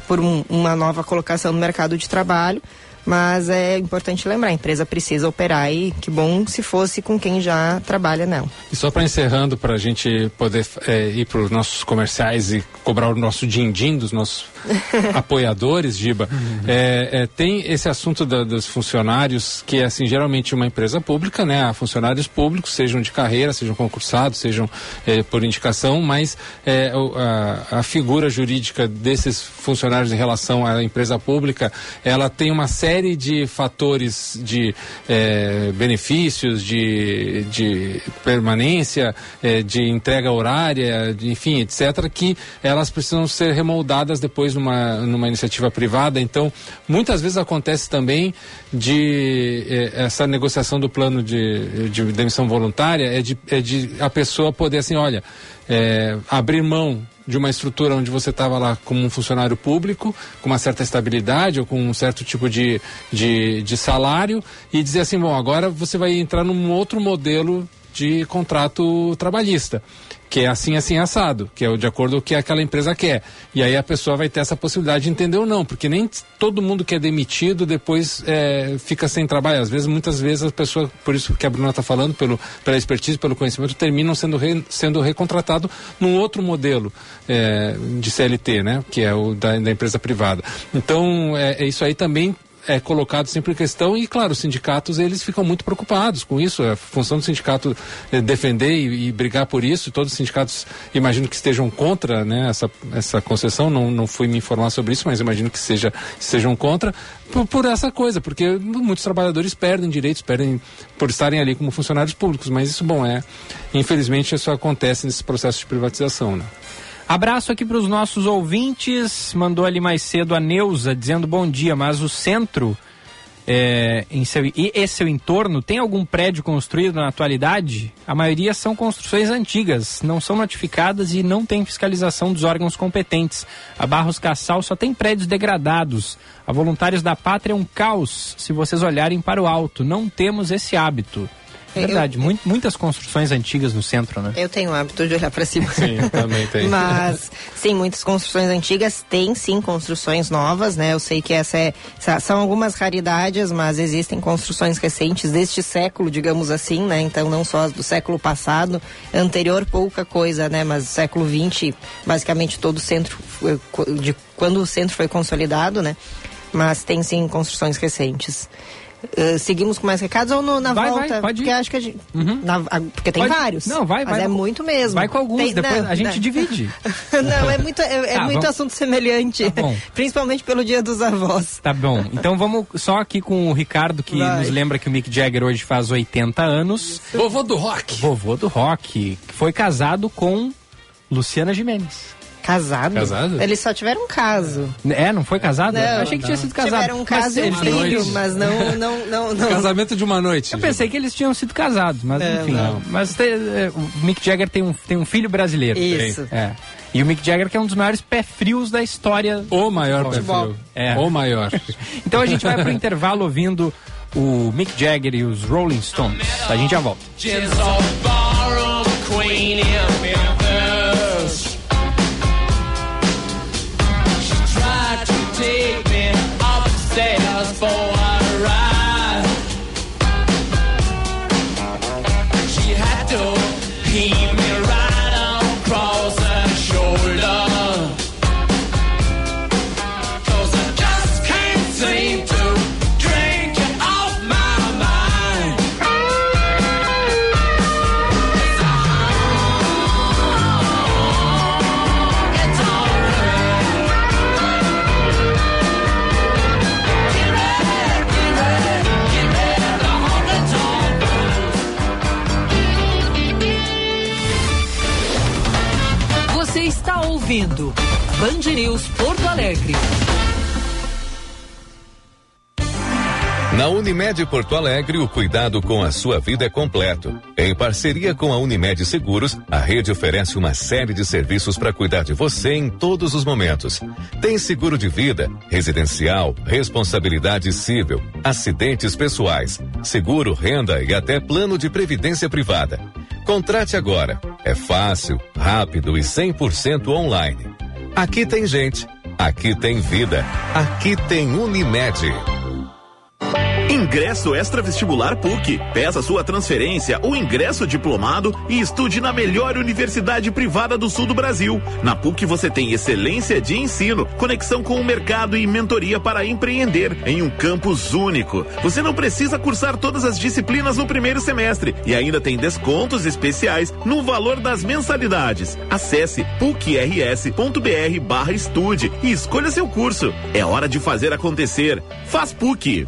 por um- uma nova colocação no mercado de trabalho, mas é importante lembrar, a empresa precisa operar e que bom se fosse com quem já trabalha nela. E só para encerrando, para a gente poder é, ir para os nossos comerciais e cobrar o nosso din-din dos nossos apoiadores, Giba, é, é, tem esse assunto da- dos funcionários, que é assim, geralmente uma empresa pública, né? Há funcionários públicos, sejam de carreira, sejam concursados, sejam é, por indicação, mas é, o- a, a figura jurídica desses funcionários em relação à empresa pública, ela tem uma série de fatores de é, benefícios, de, de permanência, é, de entrega horária, de, enfim, etc., que elas precisam ser remoldadas depois numa, numa iniciativa privada. Então, muitas vezes acontece também de eh, essa negociação do plano de, de demissão voluntária é de, é de a pessoa poder assim, olha, abrir mão de uma estrutura onde você estava lá como um funcionário público, com uma certa estabilidade ou com um certo tipo de, de, de salário, e dizer assim, bom, agora você vai entrar num outro modelo de contrato trabalhista, que é assim, assim, assado, que é de acordo com o que aquela empresa quer. E aí a pessoa vai ter essa possibilidade de entender ou não, porque nem todo mundo que é demitido depois é, fica sem trabalho. Às vezes, muitas vezes, as pessoas, por isso que a Bruna está falando, pelo, pela expertise, pelo conhecimento, terminam sendo, re, sendo recontratado num outro modelo é, de CLT, né? Que é o da, da empresa privada. Então, é, é isso aí também é colocado sempre em questão e, claro, os sindicatos eles ficam muito preocupados com isso. É a função do sindicato é defender e, e brigar por isso. Todos os sindicatos imagino que estejam contra né, essa, essa concessão. Não, não fui me informar sobre isso, mas imagino que seja, sejam contra por, por essa coisa, porque muitos trabalhadores perdem direitos, perdem por estarem ali como funcionários públicos. Mas isso, bom, é infelizmente isso acontece nesse processo de privatização, né? Abraço aqui para os nossos ouvintes. Mandou ali mais cedo a Neuza dizendo bom dia, mas o centro é, em seu, e esse seu entorno tem algum prédio construído na atualidade? A maioria são construções antigas, não são notificadas e não tem fiscalização dos órgãos competentes. A Barros Cassal só tem prédios degradados. A Voluntários da Pátria é um caos, se vocês olharem para o alto. Não temos esse hábito. Eu- Verdade, mui- muitas construções antigas no centro, né? Eu tenho o hábito de olhar para cima. Sim, eu também tenho. Mas, sim, muitas construções antigas têm sim construções novas, né? Eu sei que essa é, são algumas raridades, mas existem construções recentes deste século, digamos assim, né? Então, não só as do século passado, anterior pouca coisa, né? Mas século XX, basicamente todo o centro, de quando o centro foi consolidado, né? mas tem sim construções recentes. Uh, seguimos com mais recados ou no, na Vai, volta? vai, pode ir. Porque acho que a gente. Uhum. na- a- porque tem Pode- vários. Não, vai, mas vai é com- muito mesmo. Vai com alguns, Tem- depois não, a gente não. divide. não, é muito, é, é Tá, muito vamos- assunto semelhante. Tá bom. Principalmente pelo dia dos avós. Tá bom. Então vamos só aqui com o Ricardo, que Vai. nos lembra que o Mick Jagger hoje faz 80 anos. Vovô do rock. Vovô do rock, que foi casado com Luciana Gimenez. Casado? Casado? Eles só tiveram um caso. É, não foi casado? Não, Eu achei que tinha sido casado. Tiveram um caso e um filho, filhos. mas não, não, não, não. Casamento de uma noite. Eu pensei que eles tinham sido casados, mas Não, enfim. não. Mas tem, é, o Mick Jagger tem um, tem um filho brasileiro. Isso. É. E o Mick Jagger que é um dos maiores pé frios da história. O maior pé frio. É. O maior. Então a gente vai pro intervalo ouvindo o Mick Jagger e os Rolling Stones. A gente já volta. Você News Porto Alegre. Na Unimed Porto Alegre, o cuidado com a sua vida é completo. Em parceria com a Unimed Seguros, a rede oferece uma série de serviços para cuidar de você em todos os momentos. Tem seguro de vida, residencial, responsabilidade civil, acidentes pessoais, seguro renda e até plano de previdência privada. Contrate agora. É fácil, rápido e 100% online. Aqui tem gente, aqui tem vida, aqui tem Unimed. Ingresso extra vestibular PUC. Peça sua transferência ou ingresso diplomado e estude na melhor universidade privada do sul do Brasil. Na PUC você tem excelência de ensino, conexão com o mercado e mentoria para empreender em um campus único. Você não precisa cursar todas as disciplinas no primeiro semestre e ainda tem descontos especiais no valor das mensalidades. Acesse pucrs.br barra estude e escolha seu curso. É hora de fazer acontecer. Faz PUC.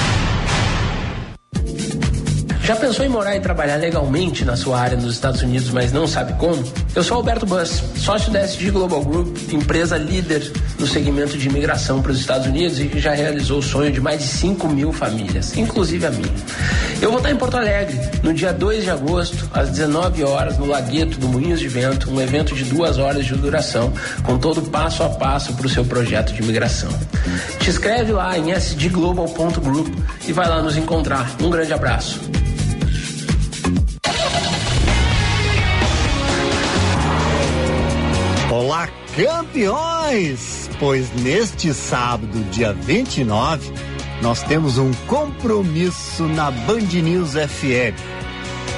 Já pensou em morar e trabalhar legalmente na sua área nos Estados Unidos, mas não sabe como? Eu sou Alberto Bus, sócio da SG Global Group, empresa líder no segmento de imigração para os Estados Unidos e que já realizou o sonho de mais de 5 mil famílias, inclusive a minha. Eu vou estar em Porto Alegre no dia 2 de agosto, às 19 horas, no Lagueto do Moinhos de Vento, um evento de duas horas de duração, com todo passo a passo para o seu projeto de imigração. Te inscreve lá em sdglobal.group e vai lá nos encontrar. Um grande abraço. Olá, campeões! Pois neste sábado, dia 29, nós temos um compromisso na Band News FM.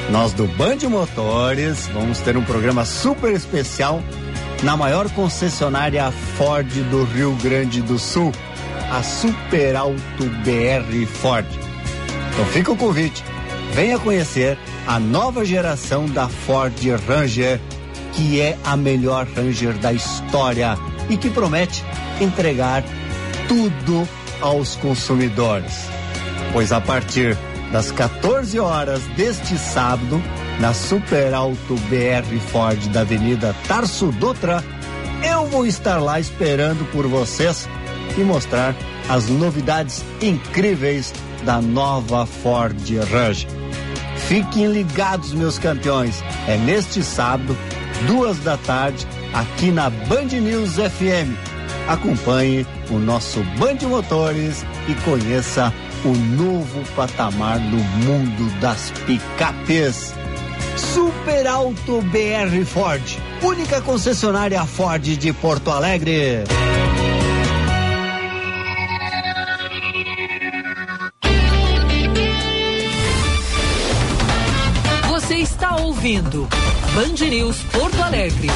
Nós do Band Motores vamos ter um programa super especial na maior concessionária Ford do Rio Grande do Sul, a Super Alto BR Ford. Então fica o convite. Venha conhecer a nova geração da Ford Ranger, que é a melhor Ranger da história e que promete entregar tudo aos consumidores. Pois a partir das 14 horas deste sábado, na Super Alto BR Ford da Avenida Tarso Dutra, eu vou estar lá esperando por vocês e mostrar as novidades incríveis da nova Ford Ranger. Fiquem ligados, meus campeões. É neste sábado, duas da tarde, aqui na Band News FM. Acompanhe o nosso Band Motores e conheça o novo patamar no mundo das picapes. Super Alto BR Ford, única concessionária Ford de Porto Alegre. Ouvindo Band News Porto Alegre.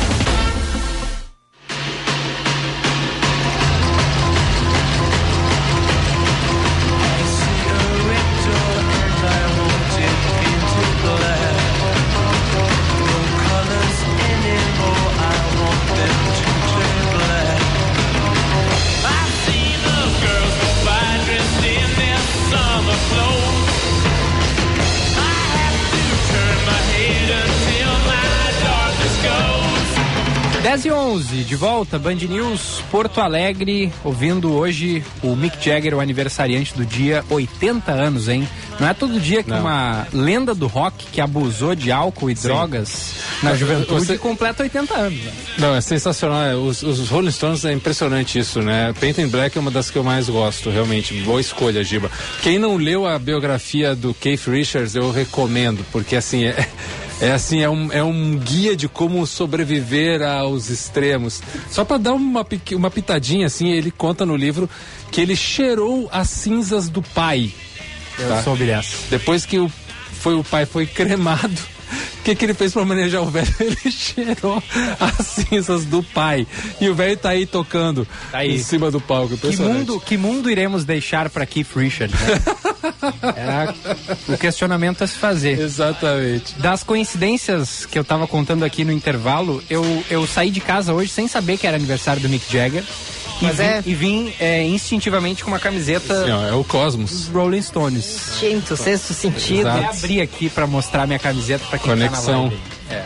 De volta, Band News Porto Alegre, ouvindo hoje o Mick Jagger, o aniversariante do dia, 80 anos, hein? Não é todo dia que Não. uma lenda do rock que abusou de álcool e drogas na juventude Você- completa 80 anos. né? Não, é sensacional. é, Os, os Rolling Stones é impressionante isso, né? Paint in Black é uma das que eu mais gosto, realmente. Boa escolha, Giba. Quem não leu a biografia do Keith Richards, eu recomendo, porque assim, é, é assim, é um, é um guia de como sobreviver aos extremos. Só para dar uma, uma pitadinha, assim, ele conta no livro que ele cheirou as cinzas do pai. Eu tá? soube dessa. Depois que o, foi, o pai foi cremado, que, que ele fez pra manejar o velho? Ele cheirou as cinzas do pai. E o velho tá aí tocando Tá aí. em cima do palco. Que mundo, que mundo iremos deixar para Keith Richards? Né? Era o questionamento a se fazer. Exatamente. Das coincidências que eu tava contando aqui no intervalo, eu, eu saí de casa hoje sem saber que era aniversário do Mick Jagger. E Mas vim, é. e vim é, instintivamente com uma camiseta ó, é o dos Cosmos. Rolling Stones. Gente, o sexto sentido. Exato. Vou abrir aqui pra mostrar minha camiseta pra quem Conexão. tá na live. É.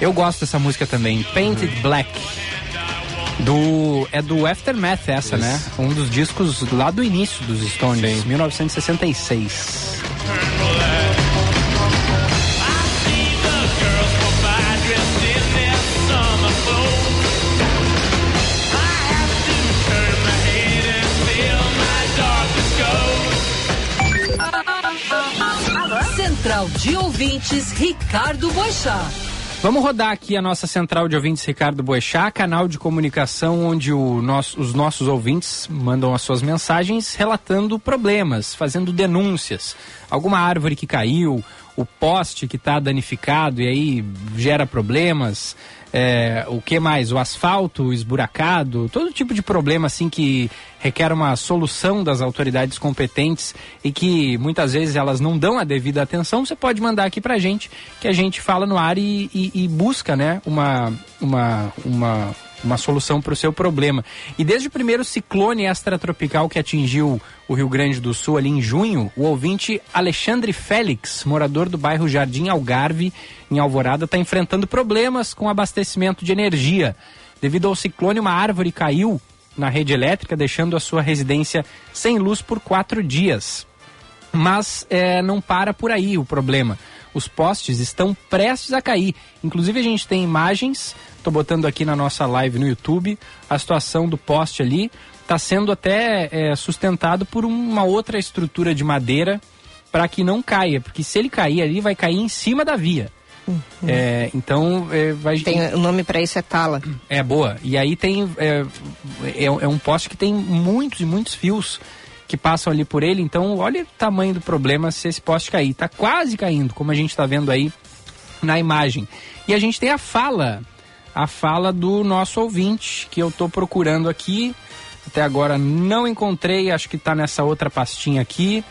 Eu gosto dessa música também, Painted Black. Do, é do Aftermath essa, né? Um dos discos lá do início dos Stones, 1966. Central de Ouvintes, Ricardo Boixá. Vamos rodar aqui a nossa central de ouvintes Ricardo Boechat, canal de comunicação onde nosso- os nossos ouvintes mandam as suas mensagens relatando problemas, fazendo denúncias. Alguma árvore que caiu, o poste que está danificado e aí gera problemas. é, o que mais? O asfalto esburacado, todo tipo de problema assim que requer uma solução das autoridades competentes e que muitas vezes elas não dão a devida atenção, você pode mandar aqui pra gente que a gente fala no ar e, e- e busca né, uma, uma, uma, uma solução para o seu problema. E desde o primeiro ciclone extratropical que atingiu o Rio Grande do Sul ali em junho, o ouvinte Alexandre Félix, morador do bairro Jardim Algarve, em Alvorada, está enfrentando problemas com abastecimento de energia. Devido ao ciclone, uma árvore caiu na rede elétrica, deixando a sua residência sem luz por quatro dias. Mas é, não para por aí o problema. Os postes estão prestes a cair. Inclusive a gente tem imagens, estou botando aqui na nossa live no YouTube, a situação do poste ali está sendo até é, sustentado por uma outra estrutura de madeira para que não caia, porque se ele cair ali, vai cair em cima da via. É, então é, vai Tem, o nome para isso é tala. é boa. E aí tem. É, é, é um poste que tem muitos e muitos fios que passam ali por ele. Então, olha o tamanho do problema se esse poste cair. Tá quase caindo, como a gente está vendo aí na imagem. E a gente tem a fala. A fala do nosso ouvinte, que eu tô procurando aqui. Até agora não encontrei, acho que tá nessa outra pastinha aqui.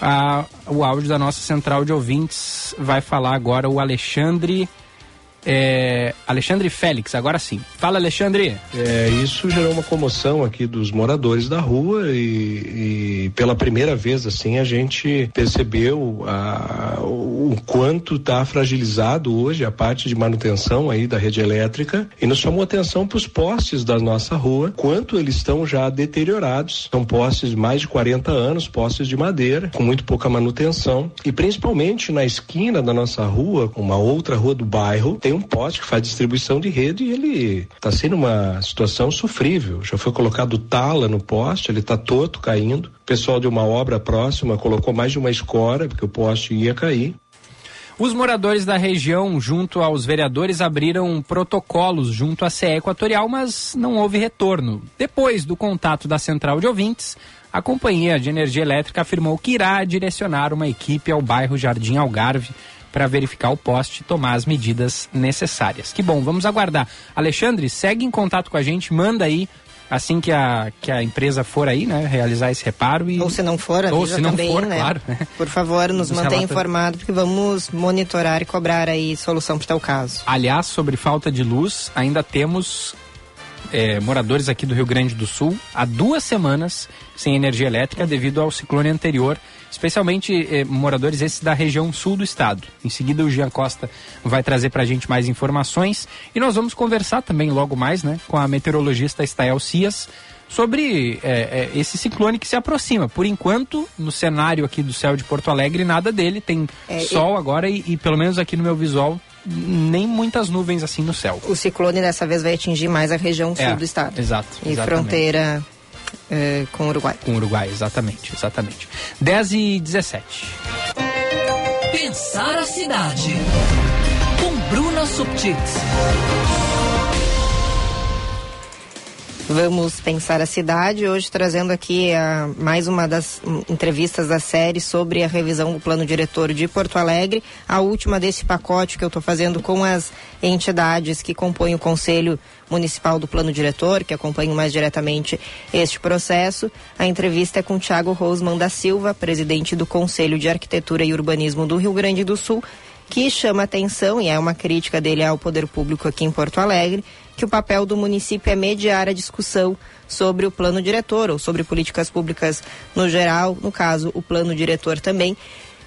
Ah, o áudio da nossa central de ouvintes vai falar agora o Alexandre. É, Alexandre Félix, agora sim. Fala, Alexandre. É, isso gerou uma comoção aqui dos moradores da rua e, e pela primeira vez assim a gente percebeu a- o quanto está fragilizado hoje a parte de manutenção aí da rede elétrica e nos chamou atenção para os postes da nossa rua, quanto eles estão já deteriorados. São postes de mais de 40 anos, postes de madeira, com muito pouca manutenção e principalmente na esquina da nossa rua, uma outra rua do bairro, tem tem um poste que faz distribuição de rede e ele está sendo uma situação sofrível. Já foi colocado tala no poste, ele está todo caindo. O pessoal de uma obra próxima colocou mais de uma escora, porque o poste ia cair. Os moradores da região, junto aos vereadores, abriram protocolos junto à CE Equatorial, mas não houve retorno. Depois do contato da central de ouvintes, a Companhia de Energia Elétrica afirmou que irá direcionar uma equipe ao bairro Jardim Algarve para verificar o poste e tomar as medidas necessárias. Que bom, vamos aguardar. Alexandre, segue em contato com a gente, manda aí assim que a, que a empresa for aí, né, realizar esse reparo e ou se não for, ou se não também, for, né? claro. Por favor, nos, Nos mantenha relata- informado porque vamos monitorar e cobrar aí solução para o teu caso. Aliás, sobre falta de luz, ainda temos é, moradores aqui do Rio Grande do Sul há duas semanas sem energia elétrica devido ao ciclone anterior, especialmente é, moradores esses da região sul do estado. Em seguida, o Jean Costa vai trazer para a gente mais informações e nós vamos conversar também logo mais né, com a meteorologista Estael Cias sobre é, é, esse ciclone que se aproxima. Por enquanto, no cenário aqui do céu de Porto Alegre, nada dele. Tem É, sol agora e, e pelo menos aqui no meu visual nem muitas nuvens assim no céu. O ciclone dessa vez vai atingir mais a região sul É, do estado. Exato. E exatamente. fronteira eh, com o Uruguai. Com o Uruguai, exatamente, exatamente. 10 e 17. Pensar a cidade. Com Bruna Subtits. Vamos pensar a cidade, hoje trazendo aqui a, mais uma das entrevistas da série sobre a revisão do plano diretor de Porto Alegre, a última desse pacote que eu estou fazendo com as entidades que compõem o Conselho Municipal do Plano Diretor, que acompanham mais diretamente este processo. A entrevista é com Tiago Rosman da Silva, presidente do Conselho de Arquitetura e Urbanismo do Rio Grande do Sul, que chama atenção, e é uma crítica dele ao poder público aqui em Porto Alegre, que o papel do município é mediar a discussão sobre o plano diretor ou sobre políticas públicas no geral, no caso, o plano diretor também.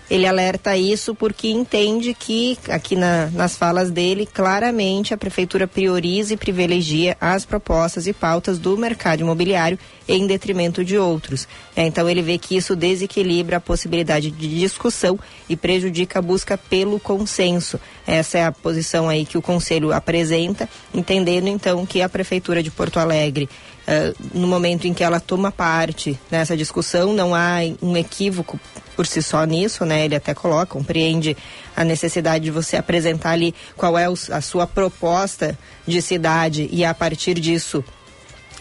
Ele alerta isso porque entende que, aqui na- nas falas dele, claramente a prefeitura prioriza e privilegia as propostas e pautas do mercado imobiliário em detrimento de outros. É, então ele vê que isso desequilibra a possibilidade de discussão e prejudica a busca pelo consenso. Essa é a posição aí que o conselho apresenta, entendendo então que a prefeitura de Porto Alegre eh, no momento em que ela toma parte nessa discussão, não há um equívoco por si só nisso, né? Ele até coloca, compreende a necessidade de você apresentar ali qual é a sua proposta de cidade e a partir disso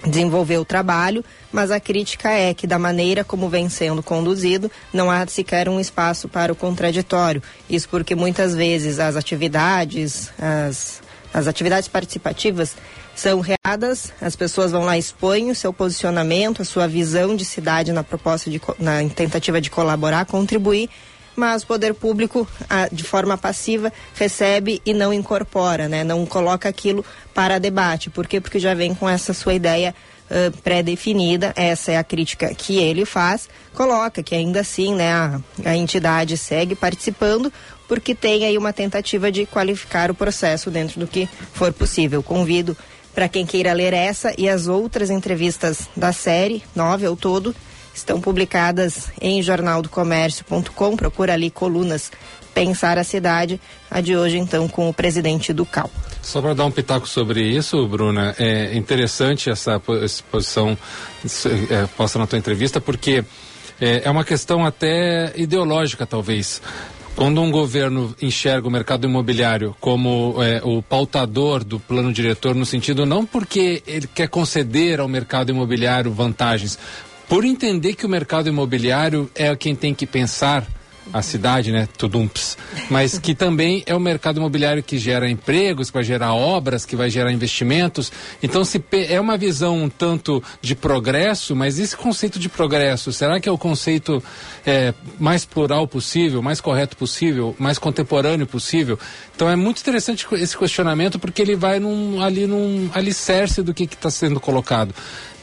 desenvolver o trabalho, mas a crítica é que da maneira como vem sendo conduzido, não há sequer um espaço para o contraditório. Isso porque muitas vezes as atividades, as, as atividades participativas são readas, as pessoas vão lá expõem o seu posicionamento, a sua visão de cidade na proposta de, na tentativa de colaborar, contribuir, mas o poder público, de forma passiva, recebe e não incorpora, né? Não coloca aquilo para debate. Por quê? Porque já vem com essa sua ideia ah, pré-definida, essa é a crítica que ele faz, coloca que ainda assim, né, a, a entidade segue participando, porque tem aí uma tentativa de qualificar o processo dentro do que for possível. Convido para quem queira ler essa e as outras entrevistas da série, nove ao todo, estão publicadas em jornaldocomércio.com. Procura ali colunas Pensar a Cidade. A de hoje, então, com o presidente do CAL. Só para dar um pitaco sobre isso, Bruna, é interessante essa, po- essa posição é, posta na tua entrevista, porque é, é uma questão até ideológica, talvez. Quando um governo enxerga o mercado imobiliário como é, o pautador do plano diretor, no sentido não porque ele quer conceder ao mercado imobiliário vantagens, por entender que o mercado imobiliário é quem tem que pensar a cidade, né? Tudumps. Mas que também é o mercado imobiliário que gera empregos, que vai gerar obras, que vai gerar investimentos. Então se é uma visão um tanto de progresso, mas esse conceito de progresso, será que é o conceito é, mais plural possível, mais correto possível, mais contemporâneo possível? Então é muito interessante esse questionamento porque ele vai num, ali num alicerce do que está sendo colocado.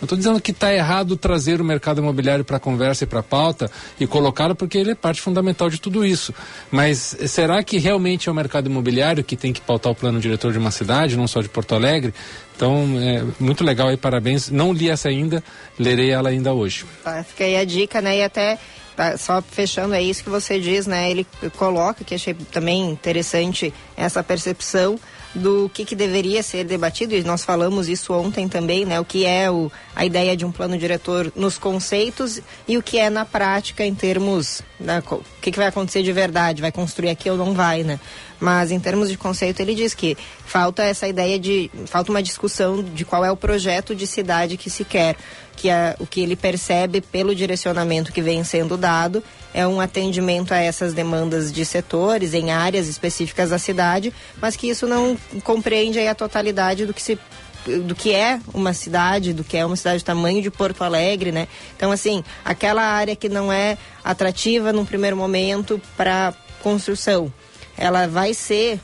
Não estou dizendo que está errado trazer o mercado imobiliário para a conversa e para a pauta e colocá-lo porque ele é parte fundamental de tudo isso. Mas será que realmente é o mercado imobiliário que tem que pautar o plano diretor de uma cidade, não só de Porto Alegre? Então, é muito legal aí, parabéns. Não li essa ainda, lerei ela ainda hoje. Tá, fica aí a dica, né? E até tá, só fechando, é isso que você diz, né? Ele coloca, que achei também interessante essa percepção do que, que deveria ser debatido, e nós falamos isso ontem também, né? O que é o, a ideia de um plano diretor nos conceitos e o que é na prática em termos. Né, o que, que vai acontecer de verdade? Vai construir aqui ou não vai, né? Mas em termos de conceito, ele diz que falta essa ideia de. falta uma discussão de qual é o projeto de cidade que se quer. Que é, o que ele percebe pelo direcionamento que vem sendo dado é um atendimento a essas demandas de setores em áreas específicas da cidade, mas que isso não compreende a totalidade do que se do que é uma cidade, do que é uma cidade do tamanho de Porto Alegre, né? Então, assim, aquela área que não é atrativa num primeiro momento para construção, ela vai ser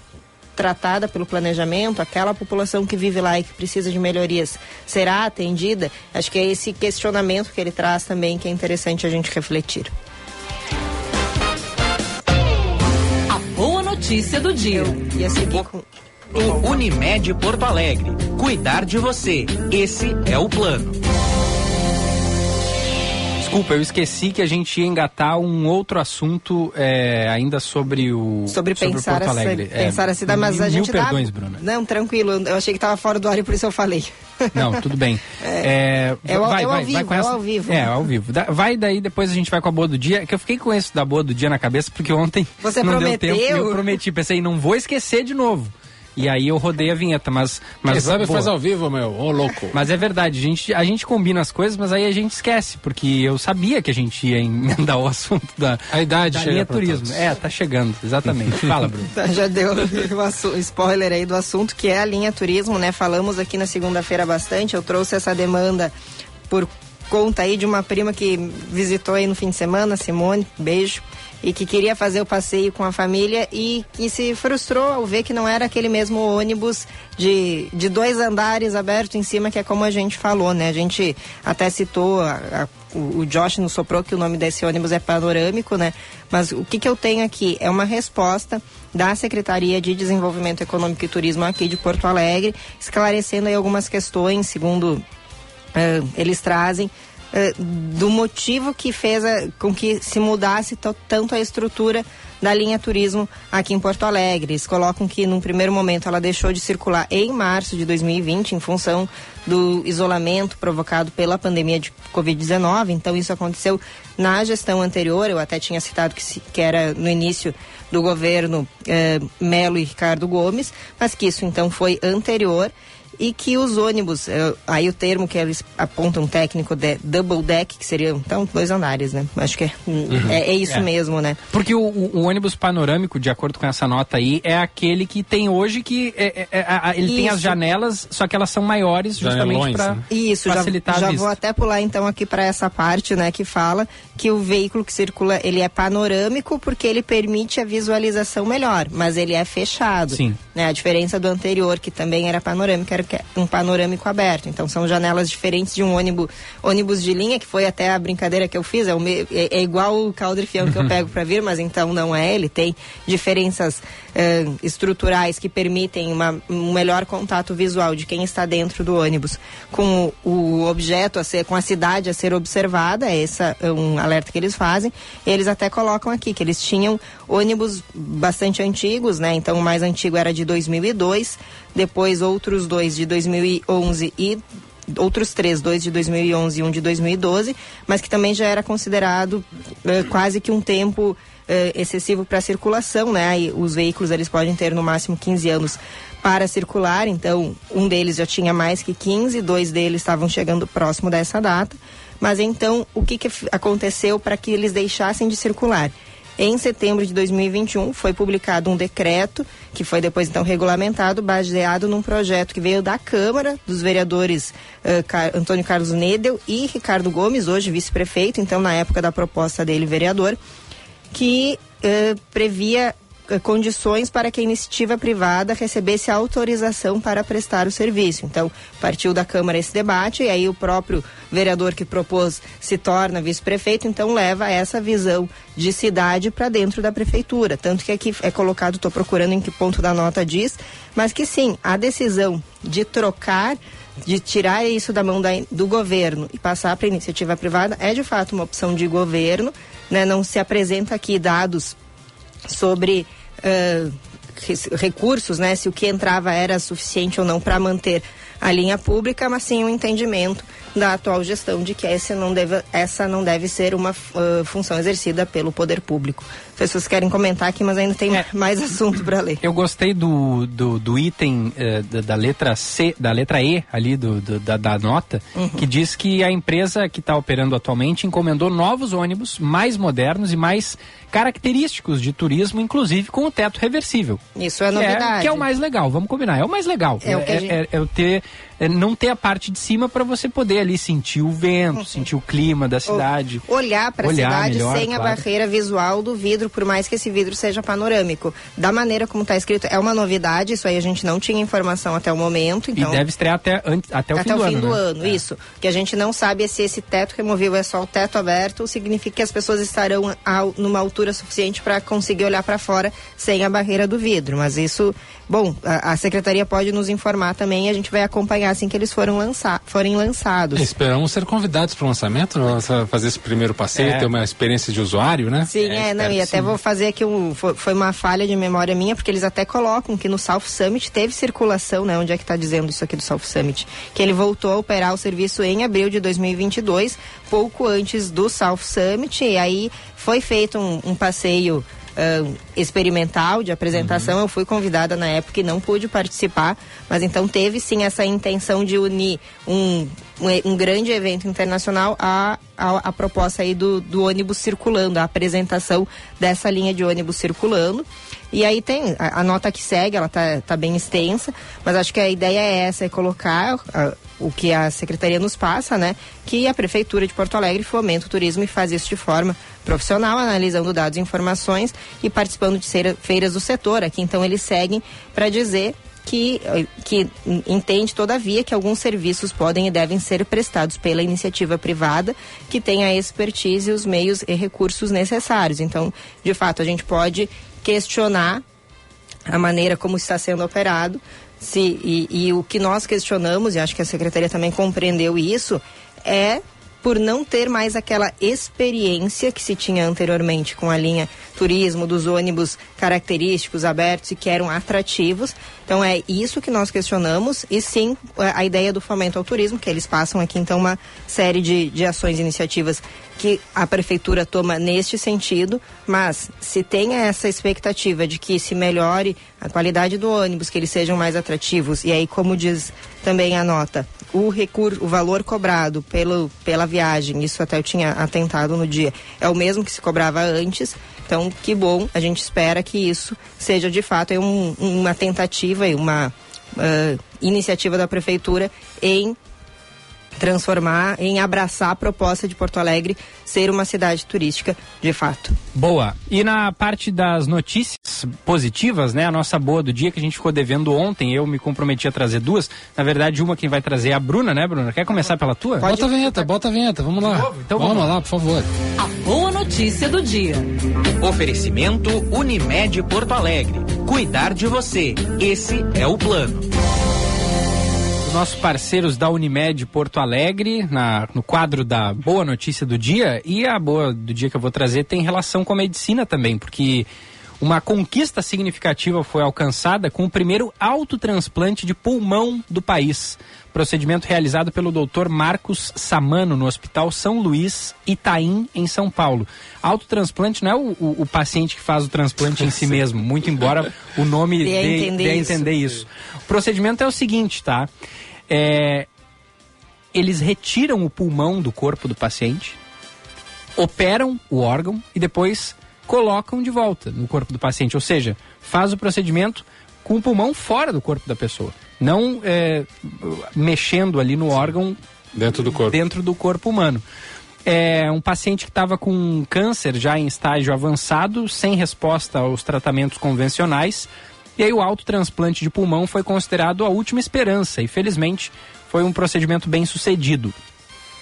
tratada pelo planejamento, aquela população que vive lá e que precisa de melhorias será atendida? Acho que é esse questionamento que ele traz também que é interessante a gente refletir. A boa notícia do dia. Eu ia seguir com Unimed Porto Alegre. Cuidar de você. Esse é o plano. Desculpa, eu esqueci que a gente ia engatar um outro assunto é, ainda sobre o sobre, pensar, Porto Alegre. A, pensar a cidade, mas mil, a gente mil perdões, dá... Bruna. Não, tranquilo. Eu achei que estava fora do ar e por isso eu falei. Não, tudo bem. É, é, é, vai, é vai, vivo, vai com essa... é ao vivo. É, ao vivo. Vai daí, depois a gente vai com a boa do dia. Que eu fiquei com esse da boa do dia na cabeça, porque ontem Você não prometeu? deu tempo. Eu prometi, pensei, não vou esquecer de novo. E aí eu rodei a vinheta, mas. mas Quem sabe boa. faz ao vivo, meu, ô louco. Mas é verdade, a gente, a gente combina as coisas, mas aí a gente esquece, porque eu sabia que a gente ia emendar o assunto da, a idade da linha turismo. todos. É, tá chegando, exatamente. Fala, Bruno. Tá, Já deu o spoiler aí do assunto, que é a linha turismo, né? Falamos aqui na segunda-feira bastante. Eu trouxe essa demanda por conta aí de uma prima que visitou aí no fim de semana, Simone, beijo, e que queria fazer o passeio com a família e que se frustrou ao ver que não era aquele mesmo ônibus de, de dois andares aberto em cima, que é como a gente falou, né? A gente até citou, a- a- o, Josh nos soprou que o nome desse ônibus é panorâmico, né? Mas o que, que eu tenho aqui é uma resposta da Secretaria de Desenvolvimento Econômico e Turismo aqui de Porto Alegre, esclarecendo aí algumas questões, segundo eles trazem do motivo que fez a- com que se mudasse to- tanto a estrutura da linha turismo aqui em Porto Alegre. Eles colocam que num primeiro momento ela deixou de circular em março de 2020 em função do isolamento provocado pela pandemia de Covid-19. Então isso aconteceu na gestão anterior. Eu até tinha citado que, se- que era no início do governo eh, Melo e Ricardo Gomes, mas que isso então foi anterior e que os ônibus, eh, aí o termo que eles apontam técnico de double deck, que seriam então dois andares, né? Acho que é, é, é isso É. mesmo, né? Porque o, o- o ônibus panorâmico, de acordo com essa nota aí, é aquele que tem hoje que é- é- é- a- ele tem as Isso. janelas, só que elas são maiores justamente para né? Isso, já, facilitar já a vou até pular então aqui para essa parte, né, que fala que o veículo que circula, ele é panorâmico porque ele permite a visualização melhor, mas ele é fechado. Sim. Né, a diferença do anterior, que também era panorâmico, era é um panorâmico aberto. Então são janelas diferentes de um ônibus, ônibus de linha, que foi até a brincadeira que eu fiz, é, o me- é- é igual o caldrifião que eu pego para vir, mas então não é, ele tem diferenças eh, estruturais que permitem uma- um melhor contato visual de quem está dentro do ônibus com o, o objeto a ser, com a cidade a ser observada, esse é um alerta que eles fazem. Eles até colocam aqui que eles tinham ônibus bastante antigos, né? Então o mais antigo era de 2002, depois outros dois de 2011 e outros três, dois de 2011 e um de 2012, mas que também já era considerado eh, quase que um tempo eh, excessivo para circulação, né? Aí os veículos eles podem ter no máximo 15 anos para circular, então um deles já tinha mais que 15, dois deles estavam chegando próximo dessa data. Mas então, o que, que aconteceu para que eles deixassem de circular? Em setembro de 2021 foi publicado um decreto que foi depois então regulamentado, baseado num projeto que veio da Câmara dos vereadores eh, Car- Antônio Carlos Nedel e Ricardo Gomes, hoje vice-prefeito, então na época da proposta dele vereador, que eh, previa condições para que a iniciativa privada recebesse autorização para prestar o serviço. Então, partiu da Câmara esse debate e aí o próprio vereador que propôs se torna vice-prefeito, então leva essa visão de cidade para dentro da prefeitura. Tanto que aqui é colocado, estou procurando em que ponto da nota diz, mas que sim, a decisão de trocar de tirar isso da mão da- do governo e passar para a iniciativa privada é de fato uma opção de governo, né, não se apresenta aqui dados sobre uh, recursos, né, se o que entrava era suficiente ou não para manter a linha pública, mas sim o um entendimento da atual gestão de que essa não deve, essa não deve ser uma uh, função exercida pelo poder público. As pessoas querem comentar aqui, mas ainda tem é, mais assunto para ler. Eu gostei do, do, do item uh, da, da, letra C, da letra E ali do, do da, da, nota, uhum. que diz que a empresa que está operando atualmente encomendou novos ônibus mais modernos e mais característicos de turismo, inclusive com o teto reversível. Isso é novidade. É, que é o mais legal, vamos combinar. É o mais legal. É, é, é, gente... é, é ter é, não ter a parte de cima para você poder ali sentir o vento, uhum. sentir o clima da cidade. Olhar para a cidade melhor, sem claro. a barreira visual do vidro, por mais que esse vidro seja panorâmico. Da maneira como está escrito, é uma novidade, isso aí a gente não tinha informação até o momento. Então... E deve estrear até, até o até fim do o ano. Fim do né? ano, é. isso. Que a gente não sabe é se esse teto removível é só o teto aberto ou significa que as pessoas estarão a, numa altura suficiente para conseguir olhar para fora sem a barreira do vidro. Mas isso, bom, a, a secretaria pode nos informar também e a gente vai acompanhar assim que eles foram lançar, forem lançados. Esperamos ser convidados para o lançamento, fazer esse primeiro passeio, é. ter uma experiência de usuário, né? Sim, é, é não, e até sim. vou fazer aqui um. Foi uma falha de memória minha, porque eles até colocam que no South Summit teve circulação, né? Onde é que está dizendo isso aqui do South Summit? Que ele voltou a operar o serviço em abril de 2022, pouco antes do South Summit, e aí foi feito um, um passeio uh, experimental de apresentação. Uhum. Eu fui convidada na época e não pude participar, mas então teve sim essa intenção de unir um, um, um grande evento internacional à, à, à proposta aí do, do ônibus circulando, a apresentação dessa linha de ônibus circulando. E aí tem a, a, nota que segue, ela tá, tá bem extensa, mas acho que a ideia é essa, é colocar a, o que a secretaria nos passa, né? Que a prefeitura de Porto Alegre fomenta o turismo e faz isso de forma profissional, analisando dados e informações e participando de feiras do setor. Aqui então eles seguem para dizer que, que entende, todavia, que alguns serviços podem e devem ser prestados pela iniciativa privada que tem a expertise, os meios e recursos necessários. Então, de fato, a gente pode questionar a maneira como está sendo operado. Se, e, e o que nós questionamos, e acho que a secretaria também compreendeu isso, é por não ter mais aquela experiência que se tinha anteriormente com a linha turismo, dos ônibus característicos, abertos e que eram atrativos. Então é isso que nós questionamos e sim a ideia do fomento ao turismo, que eles passam aqui então uma série de, de ações e iniciativas que a prefeitura toma neste sentido, mas se tem essa expectativa de que se melhore a qualidade do ônibus, que eles sejam mais atrativos, e aí como diz também a nota, o recurso, o valor cobrado pelo, pela viagem, isso até eu tinha atentado no dia, é o mesmo que se cobrava antes, então, que bom, a gente espera que isso seja de fato um, uma tentativa e uma uh, iniciativa da prefeitura em transformar, em abraçar a proposta de Porto Alegre ser uma cidade turística de fato. Boa. E na parte das notícias positivas, né? A nossa boa do dia que a gente ficou devendo ontem, eu me comprometi a trazer duas. Na verdade, uma quem vai trazer é a Bruna, né, Bruna? Quer começar pela tua? Pode. Bota a vinheta, bota a vinheta, vamos lá. Então vamos, vamos lá. lá, por favor. A boa notícia do dia. Oferecimento Unimed Porto Alegre. Cuidar de você. Esse é o plano nossos parceiros da Unimed Porto Alegre, na, no quadro da Boa Notícia do Dia. E a boa do dia que eu vou trazer tem relação com a medicina também, porque uma conquista significativa foi alcançada com o primeiro autotransplante de pulmão do país. Procedimento realizado pelo Dr. Marcos Samano no Hospital São Luís, Itaim, em São Paulo. Autotransplante não é o, o, o paciente que faz o transplante em si mesmo, muito embora o nome dê, dê, entender, dê isso. entender isso. O procedimento é o seguinte, tá? É, eles retiram o pulmão do corpo do paciente, operam o órgão e depois colocam de volta no corpo do paciente. Ou seja, faz o procedimento com o pulmão fora do corpo da pessoa. Não é, mexendo ali no órgão dentro do corpo, dentro do corpo humano. É um paciente que estava com câncer já em estágio avançado, sem resposta aos tratamentos convencionais. E aí o autotransplante de pulmão foi considerado a última esperança e felizmente foi um procedimento bem sucedido.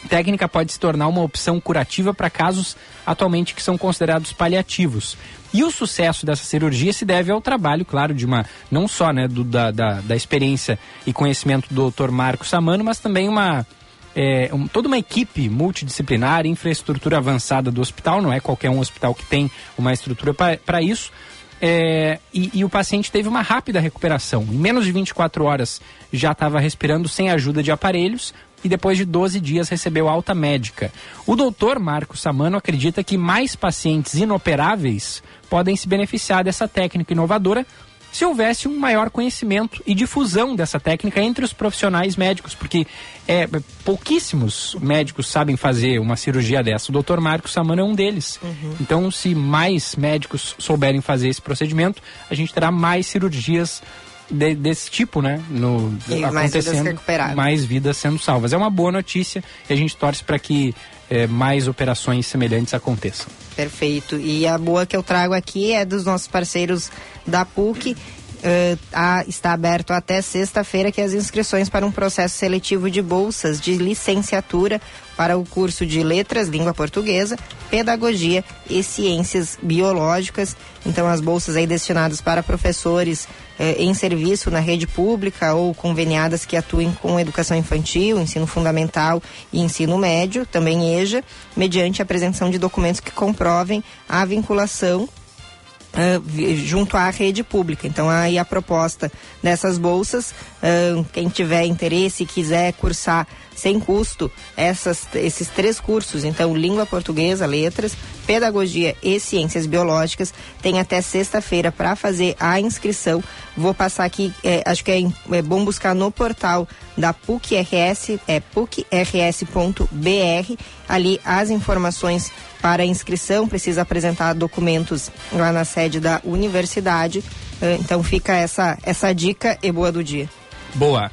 A técnica pode se tornar uma opção curativa para casos atualmente que são considerados paliativos. E o sucesso dessa cirurgia se deve ao trabalho, claro, de uma não só né, do, da, da, da experiência e conhecimento do Dr. Marco Samano, mas também uma é, um, toda uma equipe multidisciplinar, infraestrutura avançada do hospital, não é qualquer um hospital que tem uma estrutura para isso. É, e, e, o paciente teve uma rápida recuperação. Em menos de 24 horas já estava respirando sem ajuda de aparelhos e depois de 12 dias recebeu alta médica. O doutor Marcos Samano acredita que mais pacientes inoperáveis podem se beneficiar dessa técnica inovadora se houvesse um maior conhecimento e difusão dessa técnica entre os profissionais médicos, porque é, pouquíssimos médicos sabem fazer uma cirurgia dessa. O doutor Marcos Samano é um deles. Uhum. Então, se mais médicos souberem fazer esse procedimento, a gente terá mais cirurgias de, desse tipo, né? No, e acontecendo, mais vidas mais vidas sendo salvas. É uma boa notícia e a gente torce para que é, mais operações semelhantes aconteçam. Perfeito. E a boa que eu trago aqui é dos nossos parceiros da PUC. Uh, a, está aberto até sexta-feira que as inscrições para um processo seletivo de bolsas de licenciatura para o curso de Letras, Língua Portuguesa, Pedagogia e Ciências Biológicas. Então, as bolsas aí destinadas para professores eh, em serviço na rede pública ou conveniadas que atuem com educação infantil, ensino fundamental e ensino médio, também EJA, mediante a apresentação de documentos que comprovem a vinculação junto à rede pública. Então, aí a proposta dessas bolsas, quem tiver interesse e quiser cursar sem custo essas, esses três cursos, então língua portuguesa, letras, pedagogia e ciências biológicas, tem até sexta-feira para fazer a inscrição. Vou passar aqui, é, acho que é, é, bom buscar no portal da PUC RS, é pucrs.br, ali as informações para inscrição, precisa apresentar documentos lá na sede da universidade. Então fica essa, essa dica e boa do dia. Boa.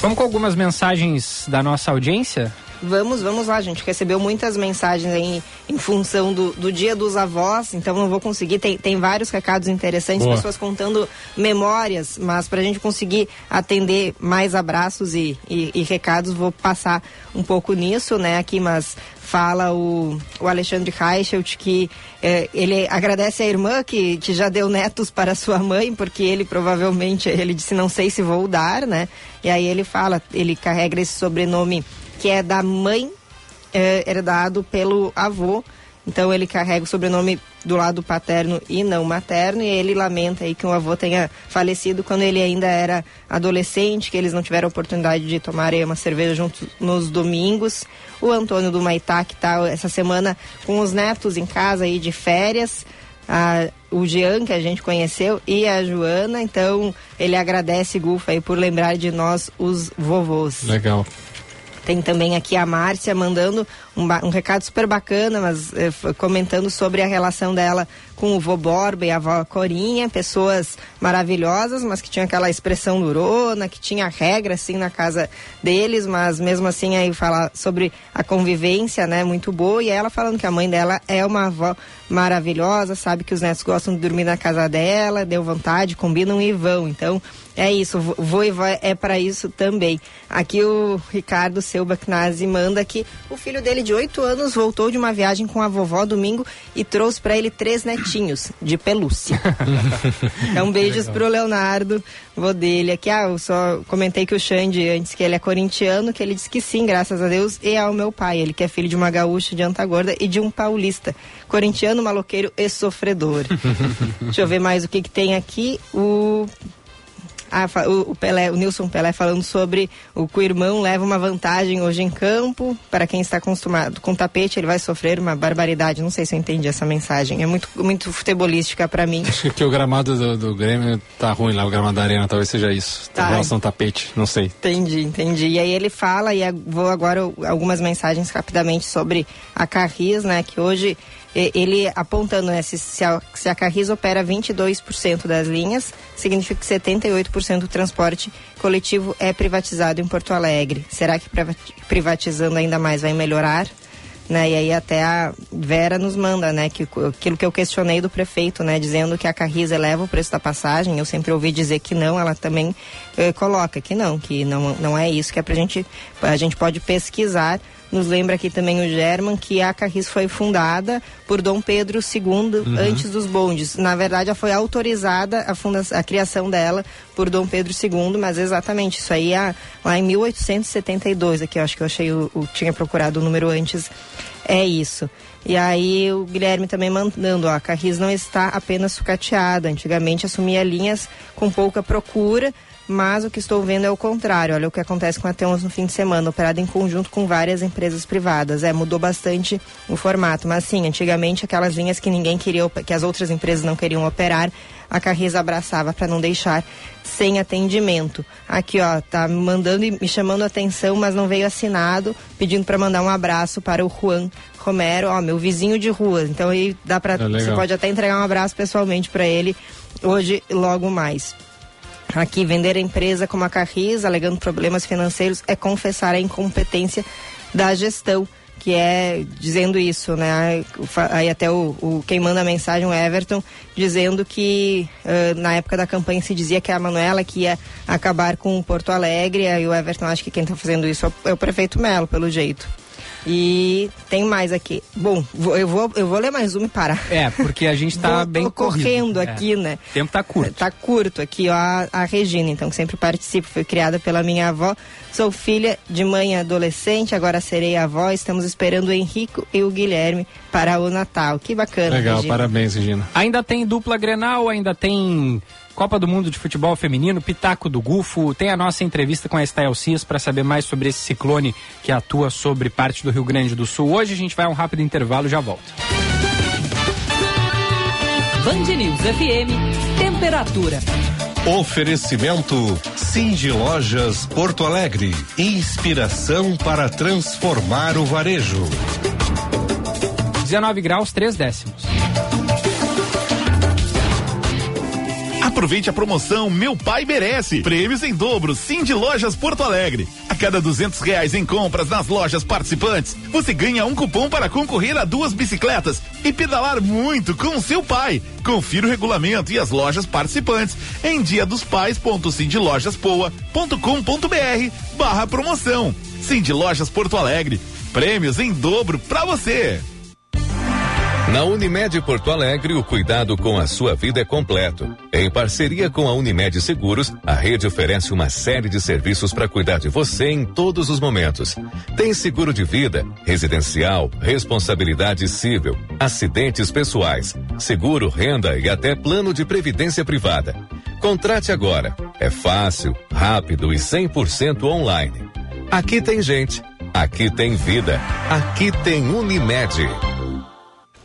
Vamos com algumas mensagens da nossa audiência? Vamos, vamos lá, a gente recebeu muitas mensagens em, em função do, do dia dos avós, então não vou conseguir, tem, tem vários recados interessantes, Boa. pessoas contando memórias, mas para a gente conseguir atender mais abraços e, e, e, recados, vou passar um pouco nisso, né, aqui, mas fala o, o Alexandre Reichelt que eh, ele agradece a irmã que, que já deu netos para sua mãe, porque ele provavelmente, ele disse, não sei se vou dar, né, e aí ele fala, ele carrega esse sobrenome que é da mãe é, herdado pelo avô. Então ele carrega o sobrenome do lado paterno e não materno, e ele lamenta aí que o avô tenha falecido quando ele ainda era adolescente, que eles não tiveram oportunidade de tomar uma cerveja juntos nos domingos. O Antônio do Maitá, que está essa semana com os netos em casa aí de férias. A, o Jean, que a gente conheceu, e a Joana. Então, ele agradece, Gufa, aí, por lembrar de nós, os vovôs. Legal. Tem também aqui a Márcia mandando um, um recado super bacana, mas eh, comentando sobre a relação dela com o vô Borba e a avó Corinha, pessoas maravilhosas, mas que tinham aquela expressão durona, que tinha regra assim na casa deles, mas mesmo assim aí falar sobre a convivência, né, muito boa, e ela falando que a mãe dela é uma avó maravilhosa, sabe que os netos gostam de dormir na casa dela, deu vontade, combinam e vão. Então, é isso, vou e vai é para isso também. Aqui o Ricardo Knazzi manda que o filho dele de 8 anos voltou de uma viagem com a vovó domingo e trouxe para ele três netinhos de pelúcia. então, beijos pro Leonardo, vô dele. Aqui, ah, eu só comentei que o Xande, antes que ele é corintiano, que ele disse que sim, graças a Deus, e ao meu pai. Ele que é filho de uma gaúcha de Antagorda e de um paulista. Corintiano, maloqueiro e sofredor. Deixa eu ver mais o que, que tem aqui. O ah, o, Pelé, o Nilson Pelé falando sobre o que o irmão leva uma vantagem hoje em campo. Para quem está acostumado com tapete, ele vai sofrer uma barbaridade. Não sei se eu entendi essa mensagem. É muito, muito futebolística para mim. Acho que o gramado do, do, Grêmio tá ruim lá, o gramado da arena, talvez seja isso. Tá. Em relação ao tapete, não sei. Entendi, entendi. E aí ele fala, e vou agora algumas mensagens rapidamente sobre a Carris, né? Que hoje ele apontando né, se, se, a, se a Carris opera 22% das linhas, significa que 78% do transporte coletivo é privatizado em Porto Alegre. Será que privatizando ainda mais vai melhorar? Né? E aí até a Vera nos manda, né, que aquilo que eu questionei do prefeito, né, dizendo que a Carris eleva o preço da passagem, eu sempre ouvi dizer que não, ela também eh, coloca que não, que não, não é isso, que é pra gente, a gente pode pesquisar nos lembra aqui também o German, que a Carris foi fundada por Dom Pedro II Uhum. antes dos bondes. Na verdade, já foi autorizada a, funda a criação dela por Dom Pedro II, mas exatamente isso aí é lá em 1872, aqui eu acho que eu achei, o, o- tinha procurado o número antes, é isso. E aí o Guilherme também mandando, ó, a Carris não está apenas sucateada, antigamente assumia linhas com pouca procura, mas o que estou vendo é o contrário. Olha o que acontece com a Teons no fim de semana, operada em conjunto com várias empresas privadas. É, mudou bastante o formato. Mas sim, antigamente aquelas linhas que ninguém queria, que as outras empresas não queriam operar, a Carris abraçava para não deixar sem atendimento. Aqui, ó, tá me mandando e me chamando atenção, mas não veio assinado, pedindo para mandar um abraço para o Juan Romero, ó, meu vizinho de rua. Então aí dá para É você pode até entregar um abraço pessoalmente para ele hoje logo mais. Aqui, vender a empresa como a Carris, alegando problemas financeiros, é confessar a incompetência da gestão, que é dizendo isso, né? Aí, até o, o- quem manda a mensagem, o Everton, dizendo que ah, na época da campanha se dizia que a Manuela que ia acabar com o Porto Alegre, aí o Everton acha que quem está fazendo isso é é o prefeito Melo, pelo jeito. E tem mais aqui. Bom, vou- eu vou, eu vou ler mais uma e parar. É, porque a gente tá Vou- bem tô correndo corrido. aqui, É. né? O tempo tá curto. Tá curto aqui, ó, a, a Regina, então, que sempre participa, foi criada pela minha avó. Sou filha de mãe adolescente, agora serei avó. Estamos esperando o Henrico e o Guilherme para o Natal. Que bacana. Legal, Regina. parabéns, Regina. Ainda tem dupla Grenal, ainda tem Copa do Mundo de Futebol Feminino, Pitaco do Gufo, tem a nossa entrevista com a Estael Cis para saber mais sobre esse ciclone que atua sobre parte do Rio Grande do Sul. Hoje a gente vai a um rápido intervalo e já volta. Band News FM, temperatura. Oferecimento Cindy Lojas Porto Alegre. Inspiração para transformar o varejo. 19 graus, 3 décimos. Aproveite a promoção Meu Pai Merece. Prêmios em dobro, Sim de Lojas Porto Alegre. A cada duzentos reais em compras nas lojas participantes, você ganha um cupom para concorrer a duas bicicletas e pedalar muito com seu pai. Confira o regulamento e as lojas participantes em dia dos pais.cindylojaspoa.com.br barra promoção. Sim de Lojas Porto Alegre. Prêmios em dobro pra você. Na Unimed Porto Alegre, o cuidado com a sua vida é completo. Em parceria com a Unimed Seguros, a rede oferece uma série de serviços para cuidar de você em todos os momentos. Tem seguro de vida, residencial, responsabilidade civil, acidentes pessoais, seguro renda e até plano de previdência privada. Contrate agora. É fácil, rápido e 100% online. Aqui tem gente, aqui tem vida, aqui tem Unimed.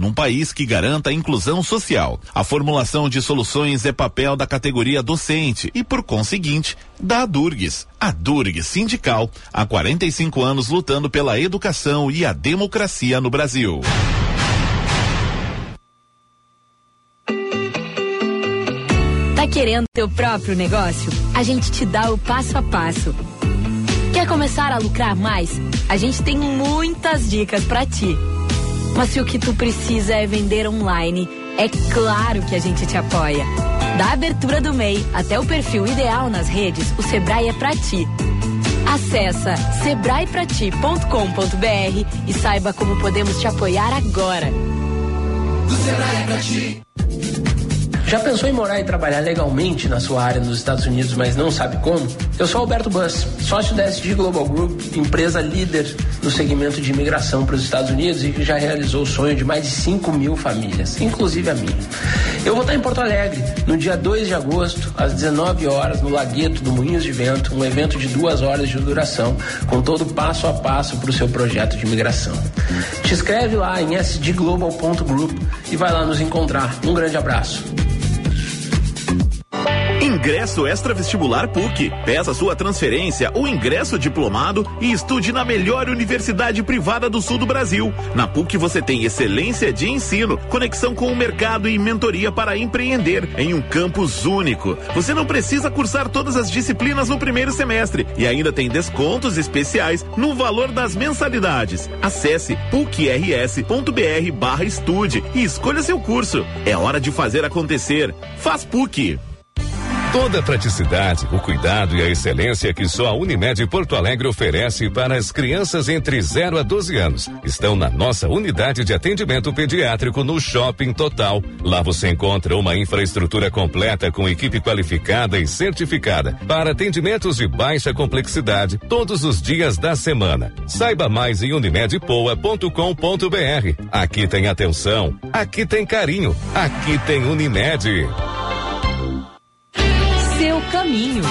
num país que garanta a inclusão social. A formulação de soluções é papel da categoria docente e, por conseguinte, da Adurgs. A Durg Sindical, há 45 anos lutando pela educação e a democracia no Brasil. Tá querendo teu próprio negócio? A gente te dá o passo a passo. Quer começar a lucrar mais? A gente tem muitas dicas pra ti. Mas se o que tu precisa é vender online, é claro que a gente te apoia. Da abertura do MEI até o perfil ideal nas redes, o Sebrae é pra ti. Acesse sebraeprati.com.br e saiba como podemos te apoiar agora. Do Sebrae é pra ti. Já pensou em morar e trabalhar legalmente na sua área nos Estados Unidos, mas não sabe como? Eu sou Alberto Bus, sócio da SG Global Group, empresa líder no segmento de imigração para os Estados Unidos e que já realizou o sonho de mais de 5 mil famílias, inclusive a minha. Eu vou estar em Porto Alegre no dia 2 de agosto, às 19 horas, no Lagueto do Moinhos de Vento, um evento de duas horas de duração, com todo passo a passo para o seu projeto de imigração. Te inscreve lá em sdglobal.group e vai lá nos encontrar. Um grande abraço. Ingresso extra vestibular PUC. Peça sua transferência ou ingresso diplomado e estude na melhor universidade privada do sul do Brasil. Na PUC você tem excelência de ensino, conexão com o mercado e mentoria para empreender em um campus único. Você não precisa cursar todas as disciplinas no primeiro semestre e ainda tem descontos especiais no valor das mensalidades. Acesse pucrs.br barra estude e escolha seu curso. É hora de fazer acontecer. Faz PUC. Toda a praticidade, o cuidado e a excelência que só a Unimed Porto Alegre oferece para as crianças entre 0 a 12 anos estão na nossa unidade de atendimento pediátrico no Shopping Total. Lá você encontra uma infraestrutura completa com equipe qualificada e certificada para atendimentos de baixa complexidade todos os dias da semana. Saiba mais em unimedpoa.com.br. Aqui tem atenção, aqui tem carinho, aqui tem Unimed caminho.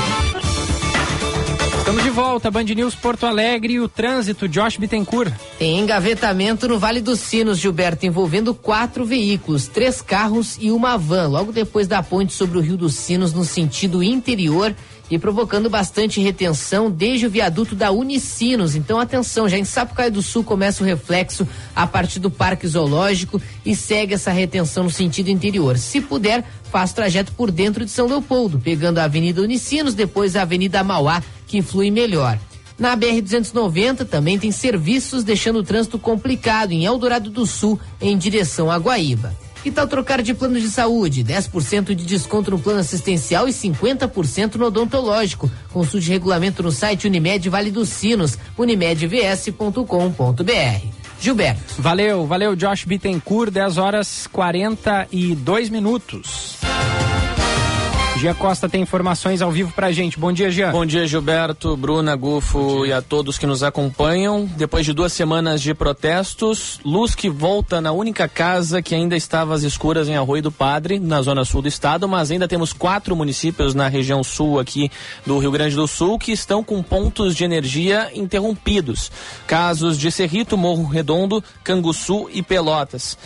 Estamos de volta, Band News Porto Alegre e o trânsito, Josh Bittencourt. Tem engavetamento no Vale dos Sinos, Gilberto, envolvendo quatro veículos, três carros e uma van, logo depois da ponte sobre o Rio dos Sinos, no sentido interior e provocando bastante retenção desde o viaduto da Unicinos. Então, atenção, já em Sapucaia do Sul começa o reflexo a partir do Parque Zoológico e segue essa retenção no sentido interior. Se puder, o trajeto por dentro de São Leopoldo, pegando a Avenida Unicinos, depois a Avenida Mauá, que flui melhor. Na BR-290 também tem serviços deixando o trânsito complicado em Eldorado do Sul, em direção a Guaíba. Que tal trocar de plano de saúde? 10% de desconto no plano assistencial e 50% no odontológico. Consulte regulamento no site Unimed Vale dos Sinos, unimedvs.com.br. Gilberto. Valeu, valeu, Josh Bittencourt, 10 horas 42 minutos. Gia Costa tem informações ao vivo pra gente. Bom dia, Gia. Bom dia, Gilberto, Bruna, Gufo e a todos que nos acompanham. Depois de duas semanas de protestos, luz que volta na única casa que ainda estava às escuras em Arroio do Padre, na zona sul do estado, mas ainda temos quatro municípios na região sul aqui do Rio Grande do Sul que estão com pontos de energia interrompidos. Casos de Cerrito, Morro Redondo, Canguçu e Pelotas.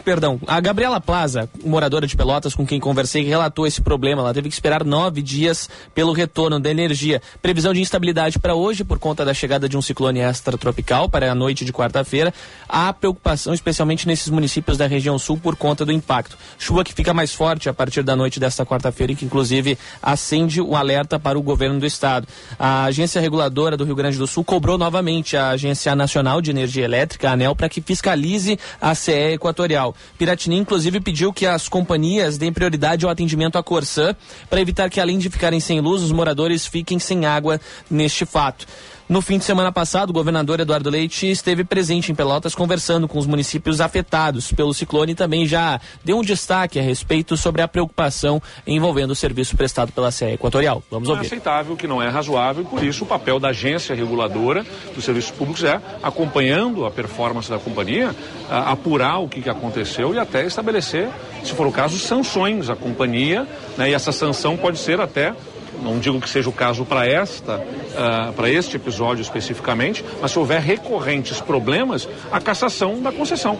Perdão, a Gabriela Plaza, moradora de Pelotas com quem conversei, relatou esse problema. Ela teve que esperar nove dias pelo retorno da energia. Previsão de instabilidade para hoje por conta da chegada de um ciclone extratropical para a noite de quarta-feira. Há preocupação, especialmente nesses municípios da região sul, por conta do impacto. Chuva que fica mais forte a partir da noite desta quarta-feira e que, inclusive, acende o um alerta para o governo do estado. A agência reguladora do Rio Grande do Sul cobrou novamente a Agência Nacional de Energia Elétrica, a ANEL, para que fiscalize a CE Equatorial. Piratini, inclusive, pediu que as companhias deem prioridade ao atendimento à Corsã para evitar que, além de ficarem sem luz, os moradores fiquem sem água neste fato. No fim de semana passado, o governador Eduardo Leite esteve presente em Pelotas conversando com os municípios afetados pelo ciclone e também já deu um destaque a respeito sobre a preocupação envolvendo o serviço prestado pela CE Equatorial. Vamos ouvir. Não é aceitável, que não é razoável, por isso o papel da agência reguladora dos serviços públicos é, acompanhando a performance da companhia, apurar o que aconteceu e até estabelecer, se for o caso, sanções à companhia, né, e essa sanção pode ser até não digo que seja o caso para esta, uh, para este episódio especificamente, mas se houver recorrentes problemas, a cassação da concessão.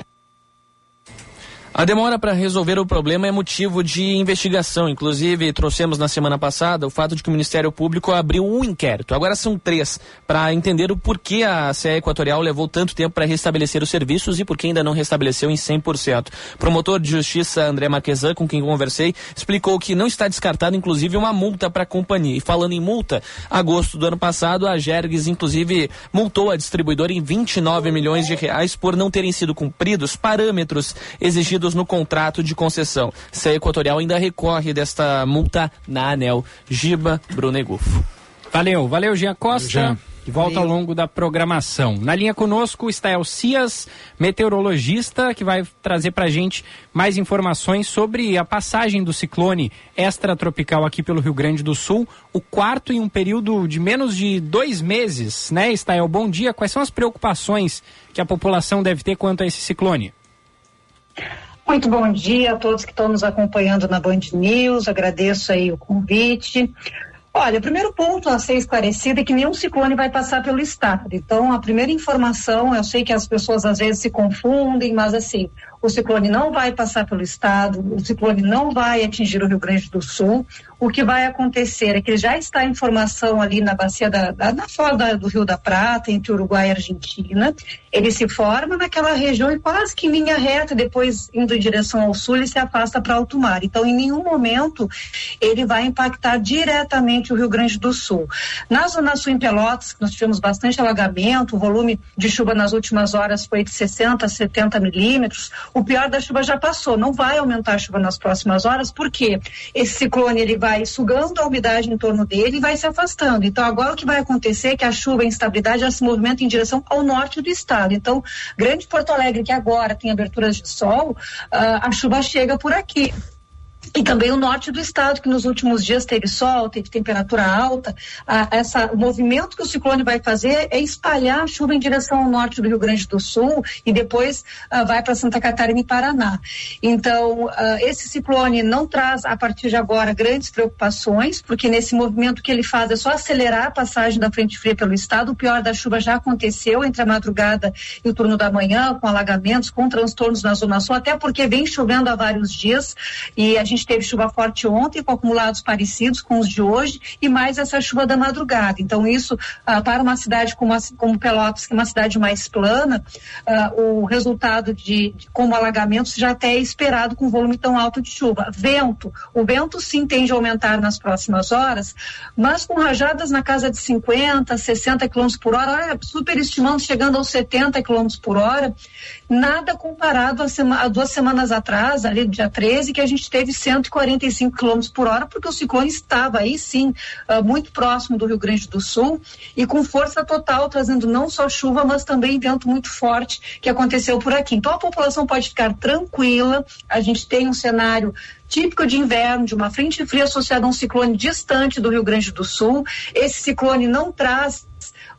A demora para resolver o problema é motivo de investigação. Inclusive, trouxemos na semana passada o fato de que o Ministério Público abriu um inquérito. Agora são três, para entender o porquê a CE Equatorial levou tanto tempo para restabelecer os serviços e por que ainda não restabeleceu em 100%. Promotor de Justiça André Marquesan, com quem conversei, explicou que não está descartado, inclusive, uma multa para a companhia. E falando em multa, agosto do ano passado, a Gerges, inclusive, multou a distribuidora em 29 milhões de reais por não terem sido cumpridos parâmetros exigidos no contrato de concessão. Se a Equatorial ainda recorre desta multa na ANEL. Giba Brunegufo. Valeu, valeu, Gia Costa. Jean. De volta ao longo da programação. Na linha conosco está El Cias, meteorologista, que vai trazer para a gente mais informações sobre a passagem do ciclone extratropical aqui pelo Rio Grande do Sul, o quarto em um período de menos de dois meses, né, Estael? Bom dia. Quais são as preocupações que a população deve ter quanto a esse ciclone? Muito bom dia a todos que estão nos acompanhando na Band News. Agradeço aí o convite. Olha, o primeiro ponto a ser esclarecido é que nenhum ciclone vai passar pelo estado. Então, a primeira informação, eu sei que as pessoas às vezes se confundem, mas assim, o ciclone não vai passar pelo estado, o ciclone não vai atingir o Rio Grande do Sul. O que vai acontecer é que já está em formação ali na bacia da, da na foz do Rio da Prata, entre Uruguai e Argentina. Ele se forma naquela região e quase que em linha reta, depois indo em direção ao sul, ele se afasta para alto mar. Então, em nenhum momento ele vai impactar diretamente o Rio Grande do Sul. Na Zona Sul em Pelotas, nós tivemos bastante alagamento, o volume de chuva nas últimas horas foi de 60 a 70 milímetros. O pior da chuva já passou, não vai aumentar a chuva nas próximas horas, porque esse ciclone ele vai sugando a umidade em torno dele e vai se afastando. Então, agora o que vai acontecer é que a chuva em instabilidade já se movimenta em direção ao norte do estado. Então, Grande Porto Alegre, que agora tem aberturas de sol, uh, a chuva chega por aqui. E também o norte do estado, que nos últimos dias teve sol, teve temperatura alta. Ah, essa, o movimento que o ciclone vai fazer é espalhar a chuva em direção ao norte do Rio Grande do Sul e depois ah, vai para Santa Catarina e Paraná. Então, ah, esse ciclone não traz, a partir de agora, grandes preocupações, porque nesse movimento que ele faz é só acelerar a passagem da frente fria pelo estado. O pior da chuva já aconteceu entre a madrugada e o turno da manhã, com alagamentos, com transtornos na Zona Sul, até porque vem chovendo há vários dias e a gente teve chuva forte ontem, com acumulados parecidos com os de hoje, e mais essa chuva da madrugada. Então, isso, ah, para uma cidade como, como Pelotas, que é uma cidade mais plana, ah, o resultado de, de, como alagamentos já até é esperado com volume tão alto de chuva. Vento, o vento sim tende a aumentar nas próximas horas, mas com rajadas na casa de 50, 60 km por hora, superestimando, chegando aos 70 km por hora, nada comparado a, sema, a duas semanas atrás, ali dia 13, que a gente teve 145 km por hora, porque o ciclone estava aí sim, uh, muito próximo do Rio Grande do Sul e com força total, trazendo não só chuva, mas também vento muito forte que aconteceu por aqui. Então a população pode ficar tranquila, a gente tem um cenário típico de inverno, de uma frente fria associada a um ciclone distante do Rio Grande do Sul. Esse ciclone não traz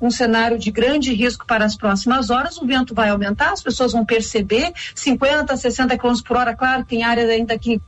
um cenário de grande risco para as próximas horas, o vento vai aumentar, as pessoas vão perceber. 50, 60 km por hora, claro, tem áreas ainda que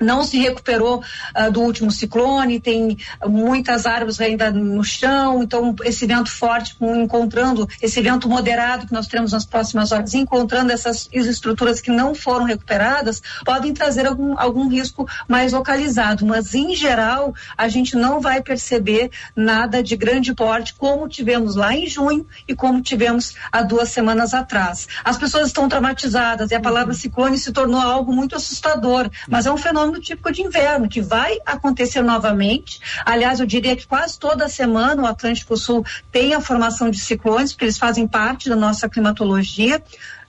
não se recuperou uh, do último ciclone, tem muitas árvores ainda no chão, então esse vento forte, encontrando esse vento moderado que nós teremos nas próximas horas, encontrando essas estruturas que não foram recuperadas, podem trazer algum, algum risco mais localizado, mas em geral a gente não vai perceber nada de grande porte como tivemos lá em junho e como tivemos há duas semanas atrás. As pessoas estão traumatizadas e a palavra ciclone se tornou algo muito assustador, mas é um fenômeno fenômeno típico de inverno, que vai acontecer novamente. Aliás, eu diria que quase toda semana o Atlântico Sul tem a formação de ciclones, porque eles fazem parte da nossa climatologia.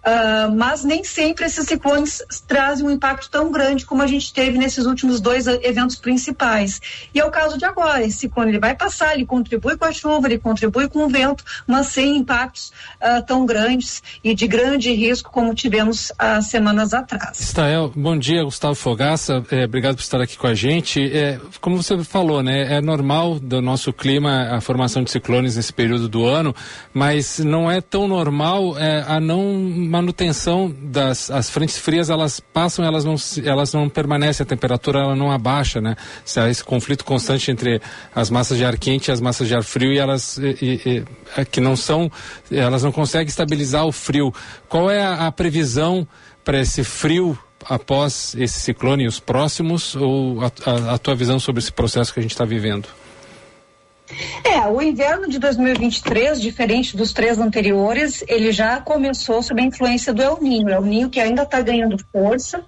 Uh, mas nem sempre esses ciclones trazem um impacto tão grande como a gente teve nesses últimos dois eventos principais. E é o caso de agora. Esse ciclone ele vai passar, ele contribui com a chuva, ele contribui com o vento, mas sem impactos uh, tão grandes e de grande risco como tivemos há semanas atrás. Estael, bom dia, Gustavo Fogaça. É, obrigado por estar aqui com a gente. É, como você falou, né, é normal do nosso clima a formação de ciclones nesse período do ano, mas não é tão normal é, a não manutenção das as frentes frias, elas passam, elas não, elas não permanecem, a temperatura ela não abaixa, né? Se há esse conflito constante entre as massas de ar quente e as massas de ar frio e elas e, e, é que não são, elas não conseguem estabilizar o frio. Qual é a, a previsão para esse frio após esse ciclone e os próximos, ou a, a, a tua visão sobre esse processo que a gente está vivendo? É, o inverno de 2023, diferente dos três anteriores, ele já começou sob a influência do El Ninho. El Ninho que ainda está ganhando força.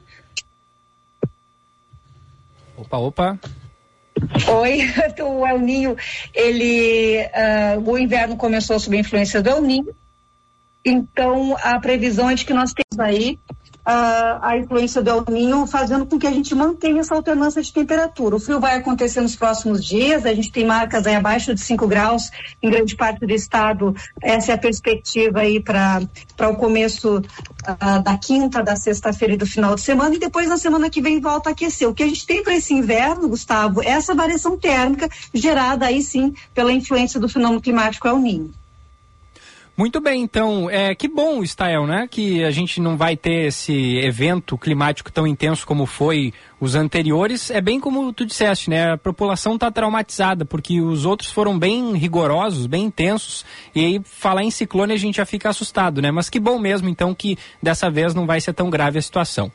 Opa, opa. Oi, o El Ninho, ele, uh, o inverno começou sob a influência do El Ninho. Então, a previsão é de que nós temos aí a, a influência do El Ninho, fazendo com que a gente mantenha essa alternância de temperatura. O frio vai acontecer nos próximos dias, a gente tem marcas aí abaixo de 5 graus em grande parte do estado. Essa é a perspectiva aí para o começo uh, da quinta, da sexta-feira e do final de semana, e depois na semana que vem volta a aquecer. O que a gente tem para esse inverno, Gustavo, é essa variação térmica gerada aí sim pela influência do fenômeno climático El Ninho. Muito bem, então, é, que bom, Stael, né? Que a gente não vai ter esse evento climático tão intenso como foi os anteriores. É bem como tu disseste, né? A população está traumatizada, porque os outros foram bem rigorosos, bem intensos, e aí falar em ciclone a gente já fica assustado, né? Mas que bom mesmo, então, que dessa vez não vai ser tão grave a situação.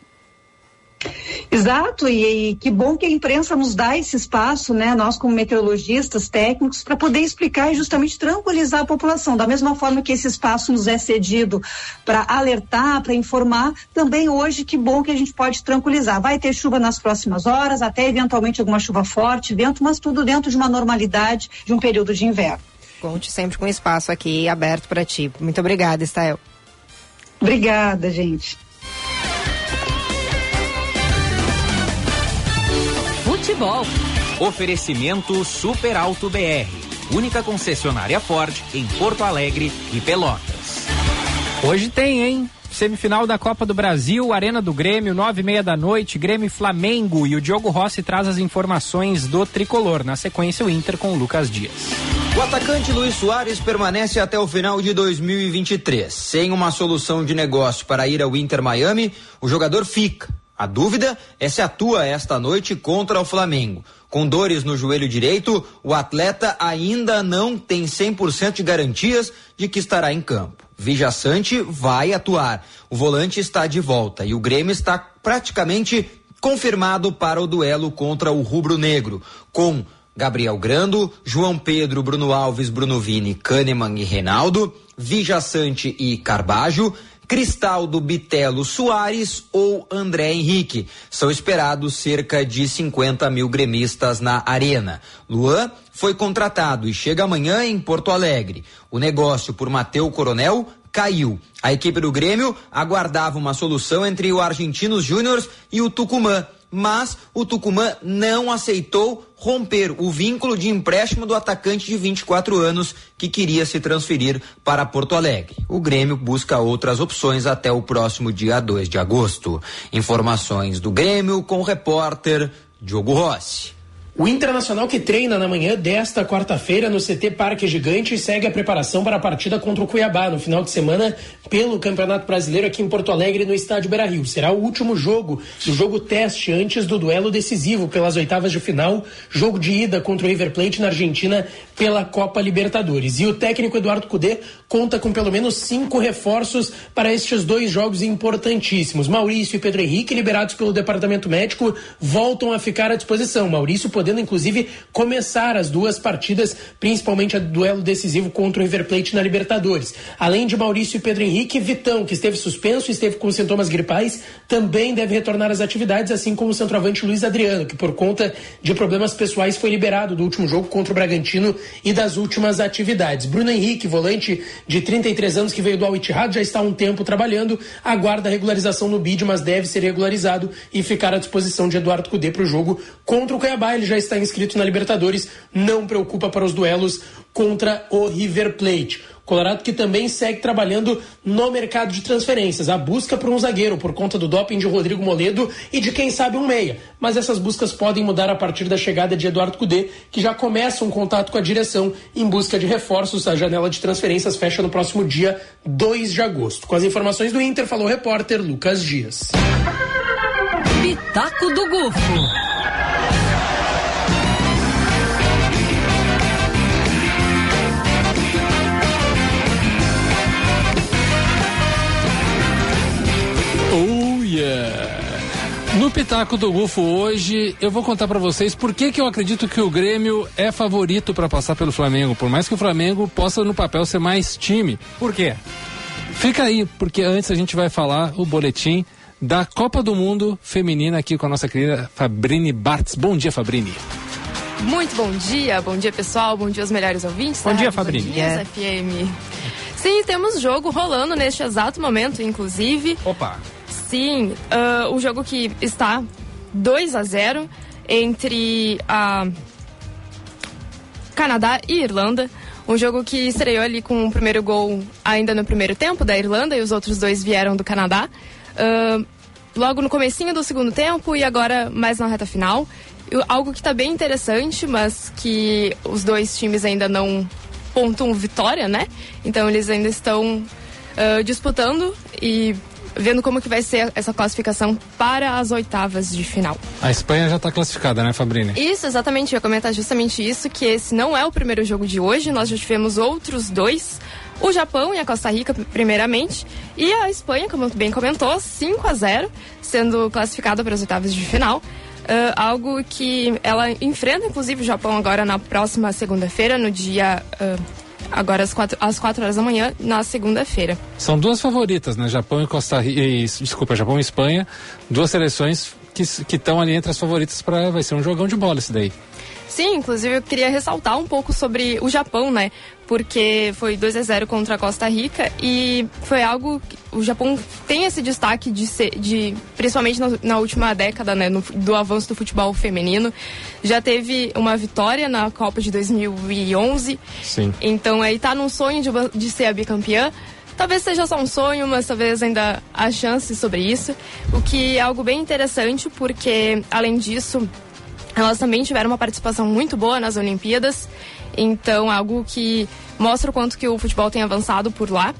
Exato, e, e, que bom que a imprensa nos dá esse espaço, né? Nós como meteorologistas, técnicos, para poder explicar e justamente tranquilizar a população. Da mesma forma que esse espaço nos é cedido para alertar, para informar, também hoje que bom que a gente pode tranquilizar. Vai ter chuva nas próximas horas, até eventualmente alguma chuva forte, vento, mas tudo dentro de uma normalidade de um período de inverno. Conte sempre com espaço aqui aberto para ti. Muito obrigada, Estael. Obrigada, gente. Futebol. Oferecimento Super Alto BR. Única concessionária Ford em Porto Alegre e Pelotas. Hoje tem, hein? Semifinal da Copa do Brasil, Arena do Grêmio, nove e meia da noite, Grêmio e Flamengo. E o Diogo Rossi traz as informações do tricolor. Na sequência, o Inter com o Lucas Dias. O atacante Luiz Soares permanece até o final de 2023. Sem uma solução de negócio para ir ao Inter Miami, o jogador fica. A dúvida é se atua esta noite contra o Flamengo. Com dores no joelho direito, o atleta ainda não tem 100% de garantias de que estará em campo. Vija Sante vai atuar. O volante está de volta e o Grêmio está praticamente confirmado para o duelo contra o Rubro Negro, com Gabriel Grando, João Pedro, Bruno Alves, Bruno Vini, Kahneman e Reinaldo, Vija Sante e Carbajo, Cristaldo Bitelo Soares ou André Henrique. São esperados cerca de 50 mil gremistas na arena. Luan foi contratado e chega amanhã em Porto Alegre. O negócio por Mateu Coronel caiu. A equipe do Grêmio aguardava uma solução entre o Argentinos Júnior e o Tucumã mas o Tucumã não aceitou romper o vínculo de empréstimo do atacante de 24 anos que queria se transferir para Porto Alegre. O Grêmio busca outras opções até o próximo dia 2 de agosto. Informações do Grêmio com o repórter Diogo Rossi. O Internacional que treina na manhã desta quarta-feira no CT Parque Gigante segue a preparação para a partida contra o Cuiabá no final de semana pelo Campeonato Brasileiro aqui em Porto Alegre no estádio Beira-Rio. Será o último jogo, o jogo teste antes do duelo decisivo pelas oitavas de final, jogo de ida contra o River Plate na Argentina pela Copa Libertadores. E o técnico Eduardo Cudê conta com pelo menos cinco reforços para estes dois jogos importantíssimos. Maurício e Pedro Henrique, liberados pelo Departamento Médico, voltam a ficar à disposição. Maurício podendo inclusive começar as duas partidas, principalmente a duelo decisivo contra o River Plate na Libertadores. Além de Maurício e Pedro Henrique, Vitão, que esteve suspenso e esteve com sintomas gripais, também deve retornar às atividades, assim como o centroavante Luiz Adriano, que por conta de problemas pessoais foi liberado do último jogo contra o Bragantino e das últimas atividades. Bruno Henrique, volante de 33 anos que veio do Al-Ittihad, já está há um tempo trabalhando, aguarda regularização no BID, mas deve ser regularizado e ficar à disposição de Eduardo Cudê para o jogo contra o Cuiabá. Ele já está inscrito na Libertadores, não preocupa para os duelos contra o River Plate. Colorado que também segue trabalhando no mercado de transferências. A busca por um zagueiro por conta do doping de Rodrigo Moledo e de quem sabe um meia. Mas essas buscas podem mudar a partir da chegada de Eduardo Cudê, que já começa um contato com a direção em busca de reforços. A janela de transferências fecha no próximo dia 2 de agosto. Com as informações do Inter, falou o repórter Lucas Dias. Pitaco do Gufo. Oh yeah! No Pitaco do Gufo hoje, eu vou contar para vocês por que, que eu acredito que o Grêmio é favorito para passar pelo Flamengo, por mais que o Flamengo possa no papel ser mais time. Por quê? Fica aí, porque antes a gente vai falar o boletim da Copa do Mundo Feminina aqui com a nossa querida Fabrini Bartz. Bom dia, Fabrini. Muito bom dia, bom dia pessoal, bom dia aos melhores ouvintes. Bom dia, Fabrini. Bom dia, FM. Sim, temos jogo rolando neste exato momento, inclusive. Opa! Sim, uh, o jogo que está 2 a 0 entre a Canadá e Irlanda. Um jogo que estreou ali com o primeiro gol ainda no primeiro tempo da Irlanda e os outros dois vieram do Canadá. Uh, logo no comecinho do segundo tempo e agora mais na reta final. Algo que está bem interessante, mas que os dois times ainda não ponto vitória, né? Então eles ainda estão uh, disputando e vendo como que vai ser essa classificação para as oitavas de final. A Espanha já está classificada, né, Fabrini? Isso, exatamente. Eu ia comentar justamente isso, que esse não é o primeiro jogo de hoje. Nós já tivemos outros dois. O Japão e a Costa Rica, primeiramente. E a Espanha, como bem comentou, 5 a 0 sendo classificada para as oitavas de final. Uh, algo que ela enfrenta, inclusive, o Japão agora na próxima segunda-feira, no dia. Uh, agora às quatro, às quatro horas da manhã, na segunda-feira. São duas favoritas, né? Japão e Costa Rica. Desculpa, Japão e Espanha. Duas seleções que estão ali entre as favoritas para. Vai ser um jogão de bola esse daí. Sim, inclusive eu queria ressaltar um pouco sobre o Japão, né? Porque foi 2 a 0 contra a Costa Rica e foi algo que o Japão tem esse destaque de ser, de principalmente na, na última década, né, no, do avanço do futebol feminino. Já teve uma vitória na Copa de 2011. Sim. Então aí tá num sonho de, de ser a bicampeã. Talvez seja só um sonho, mas talvez ainda há chances sobre isso. O que é algo bem interessante, porque além disso, elas também tiveram uma participação muito boa nas Olimpíadas, então algo que mostra o quanto que o futebol tem avançado por lá.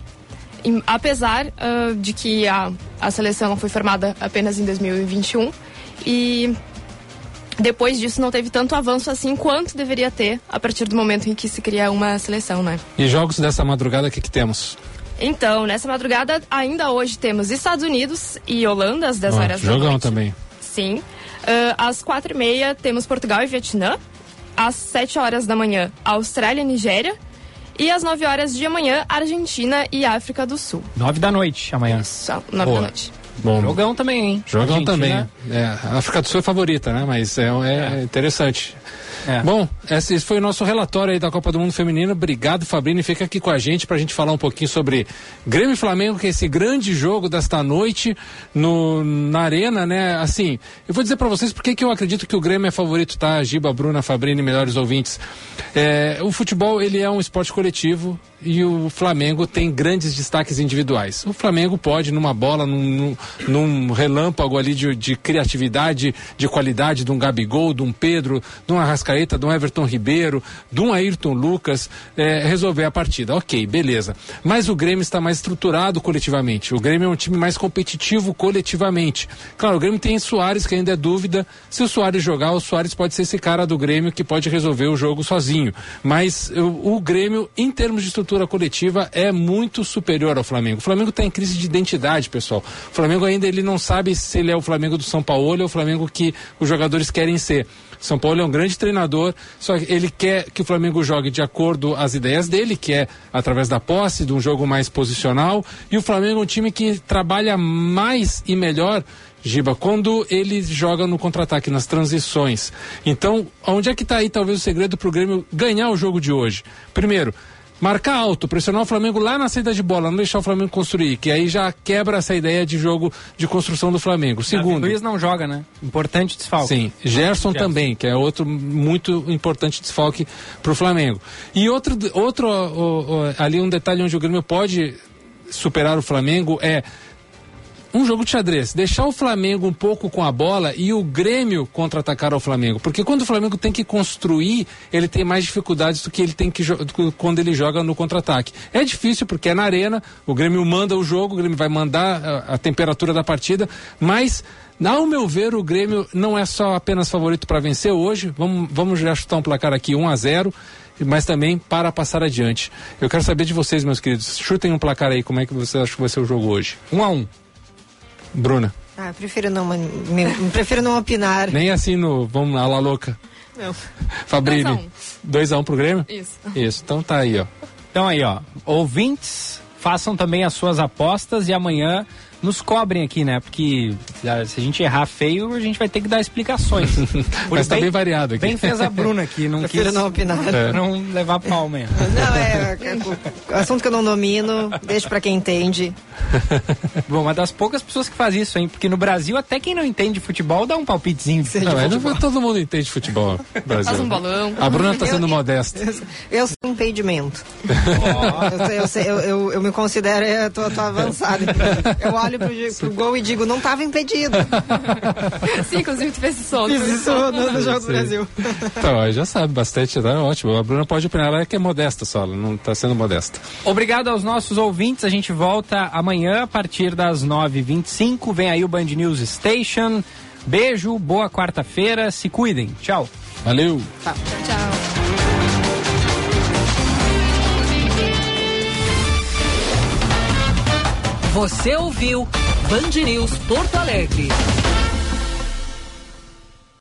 E, apesar uh, de que a, a seleção foi formada apenas em 2021 e depois disso não teve tanto avanço assim quanto deveria ter a partir do momento em que se cria uma seleção, né? E jogos dessa madrugada, o que, que temos? Então, nessa madrugada, ainda hoje temos Estados Unidos e Holanda às 10 horas da noite. Jogão também. Sim. Uh, às quatro e meia temos Portugal e Vietnã. Às sete horas da manhã, Austrália e Nigéria. E às 9 horas de amanhã, Argentina e África do Sul. 9 da noite amanhã. Isso, 9 da noite. Bom, Jogão também, hein? Jogão Argentina. também. É, a África do Sul é favorita, né? Mas é, é, é. interessante. É. Bom, esse foi o nosso relatório aí da Copa do Mundo Feminino. Obrigado, Fabrini. Fica aqui com a gente para a gente falar um pouquinho sobre Grêmio e Flamengo, que é esse grande jogo desta noite no, na Arena, né? Assim, eu vou dizer para vocês porque que eu acredito que o Grêmio é favorito, tá? Giba, Bruna, Fabrini, melhores ouvintes. É, o futebol, ele é um esporte coletivo e o Flamengo tem grandes destaques individuais. O Flamengo pode, numa bola, num, num relâmpago ali de, de, criatividade, de qualidade, de um Gabigol, de um Pedro, de um Arrascaeta, de um Everton Ribeiro, de um Ayrton Lucas, é, resolver a partida. Ok, beleza. Mas o Grêmio está mais estruturado coletivamente. O Grêmio é um time mais competitivo coletivamente. Claro, o Grêmio tem Soares, que ainda é dúvida. Se o Soares jogar, o Soares pode ser esse cara do Grêmio que pode resolver o jogo sozinho. Mas o, o Grêmio, em termos de estrutura coletiva é muito superior ao Flamengo. O Flamengo está em crise de identidade, pessoal. O Flamengo ainda ele não sabe se ele é o Flamengo do São Paulo ou o Flamengo que os jogadores querem ser. São Paulo é um grande treinador, só que ele quer que o Flamengo jogue de acordo às ideias dele, que é através da posse, de um jogo mais posicional. E o Flamengo é um time que trabalha mais e melhor Giba, quando ele joga no contra-ataque, nas transições. Então, onde é que está aí talvez o segredo para o Grêmio ganhar o jogo de hoje? Primeiro, marcar alto, pressionar o Flamengo lá na saída de bola, não deixar o Flamengo construir, que aí já quebra essa ideia de jogo de construção do Flamengo. Segundo. Luiz não joga, né? Importante desfalque. Sim, Gerson, Gerson. também, que é outro muito importante desfalque para o Flamengo. E outro, outro ali um detalhe onde o Grêmio pode superar o Flamengo é um jogo de xadrez, deixar o Flamengo um pouco com a bola e o Grêmio contra-atacar ao Flamengo. Porque quando o Flamengo tem que construir, ele tem mais dificuldades do que ele tem que quando ele joga no contra-ataque. É difícil porque é na arena, o Grêmio manda o jogo, o Grêmio vai mandar a, a temperatura da partida, mas ao meu ver, o Grêmio não é só apenas favorito para vencer hoje. Vamos, vamos já chutar um placar aqui 1 a 0 mas também para passar adiante. Eu quero saber de vocês, meus queridos. Chutem um placar aí, como é que vocês acham que vai ser o jogo hoje? 1 a 1 Bruna. Ah, prefiro não, me, prefiro não opinar. Nem assim no vamos lá, lá louca. Não. Fabrini. 2x1 um pro Grêmio? Isso. Isso, então tá aí, ó. Então aí, ó. Ouvintes, façam também as suas apostas e amanhã nos cobrem aqui, né? Porque se a gente errar feio, a gente vai ter que dar explicações. Por Mas tá bem variado aqui. Bem fez a Bruna aqui, não quis não opinar. É. não levar palma. Não, é, é, assunto que eu não domino, deixo pra quem entende. Bom, uma das poucas pessoas que faz isso, hein? Porque no Brasil, até quem não entende futebol dá um palpitezinho. Não, é, não, todo mundo entende futebol. Brasil. Faz um balão. A Bruna tá sendo eu, modesta. Eu, eu sou impedimento. Oh. Eu, eu, eu, eu, me considero, eu tô, tô avançado. Eu olho pro, pro gol e digo, não tava impedido. Sim, inclusive tu fez som. Fiz isso no- no Jogo do. Brasil. Então, aí já sabe bastante, tá ótimo. A Bruna pode opinar, ela é que é modesta só, ela não tá sendo modesta. Obrigado aos nossos ouvintes. A gente volta amanhã a partir das 9h25. Vem aí o Band News Station. Beijo, boa quarta-feira. Se cuidem. Tchau. Valeu. Tchau, tchau. Você ouviu Band News Porto Alegre.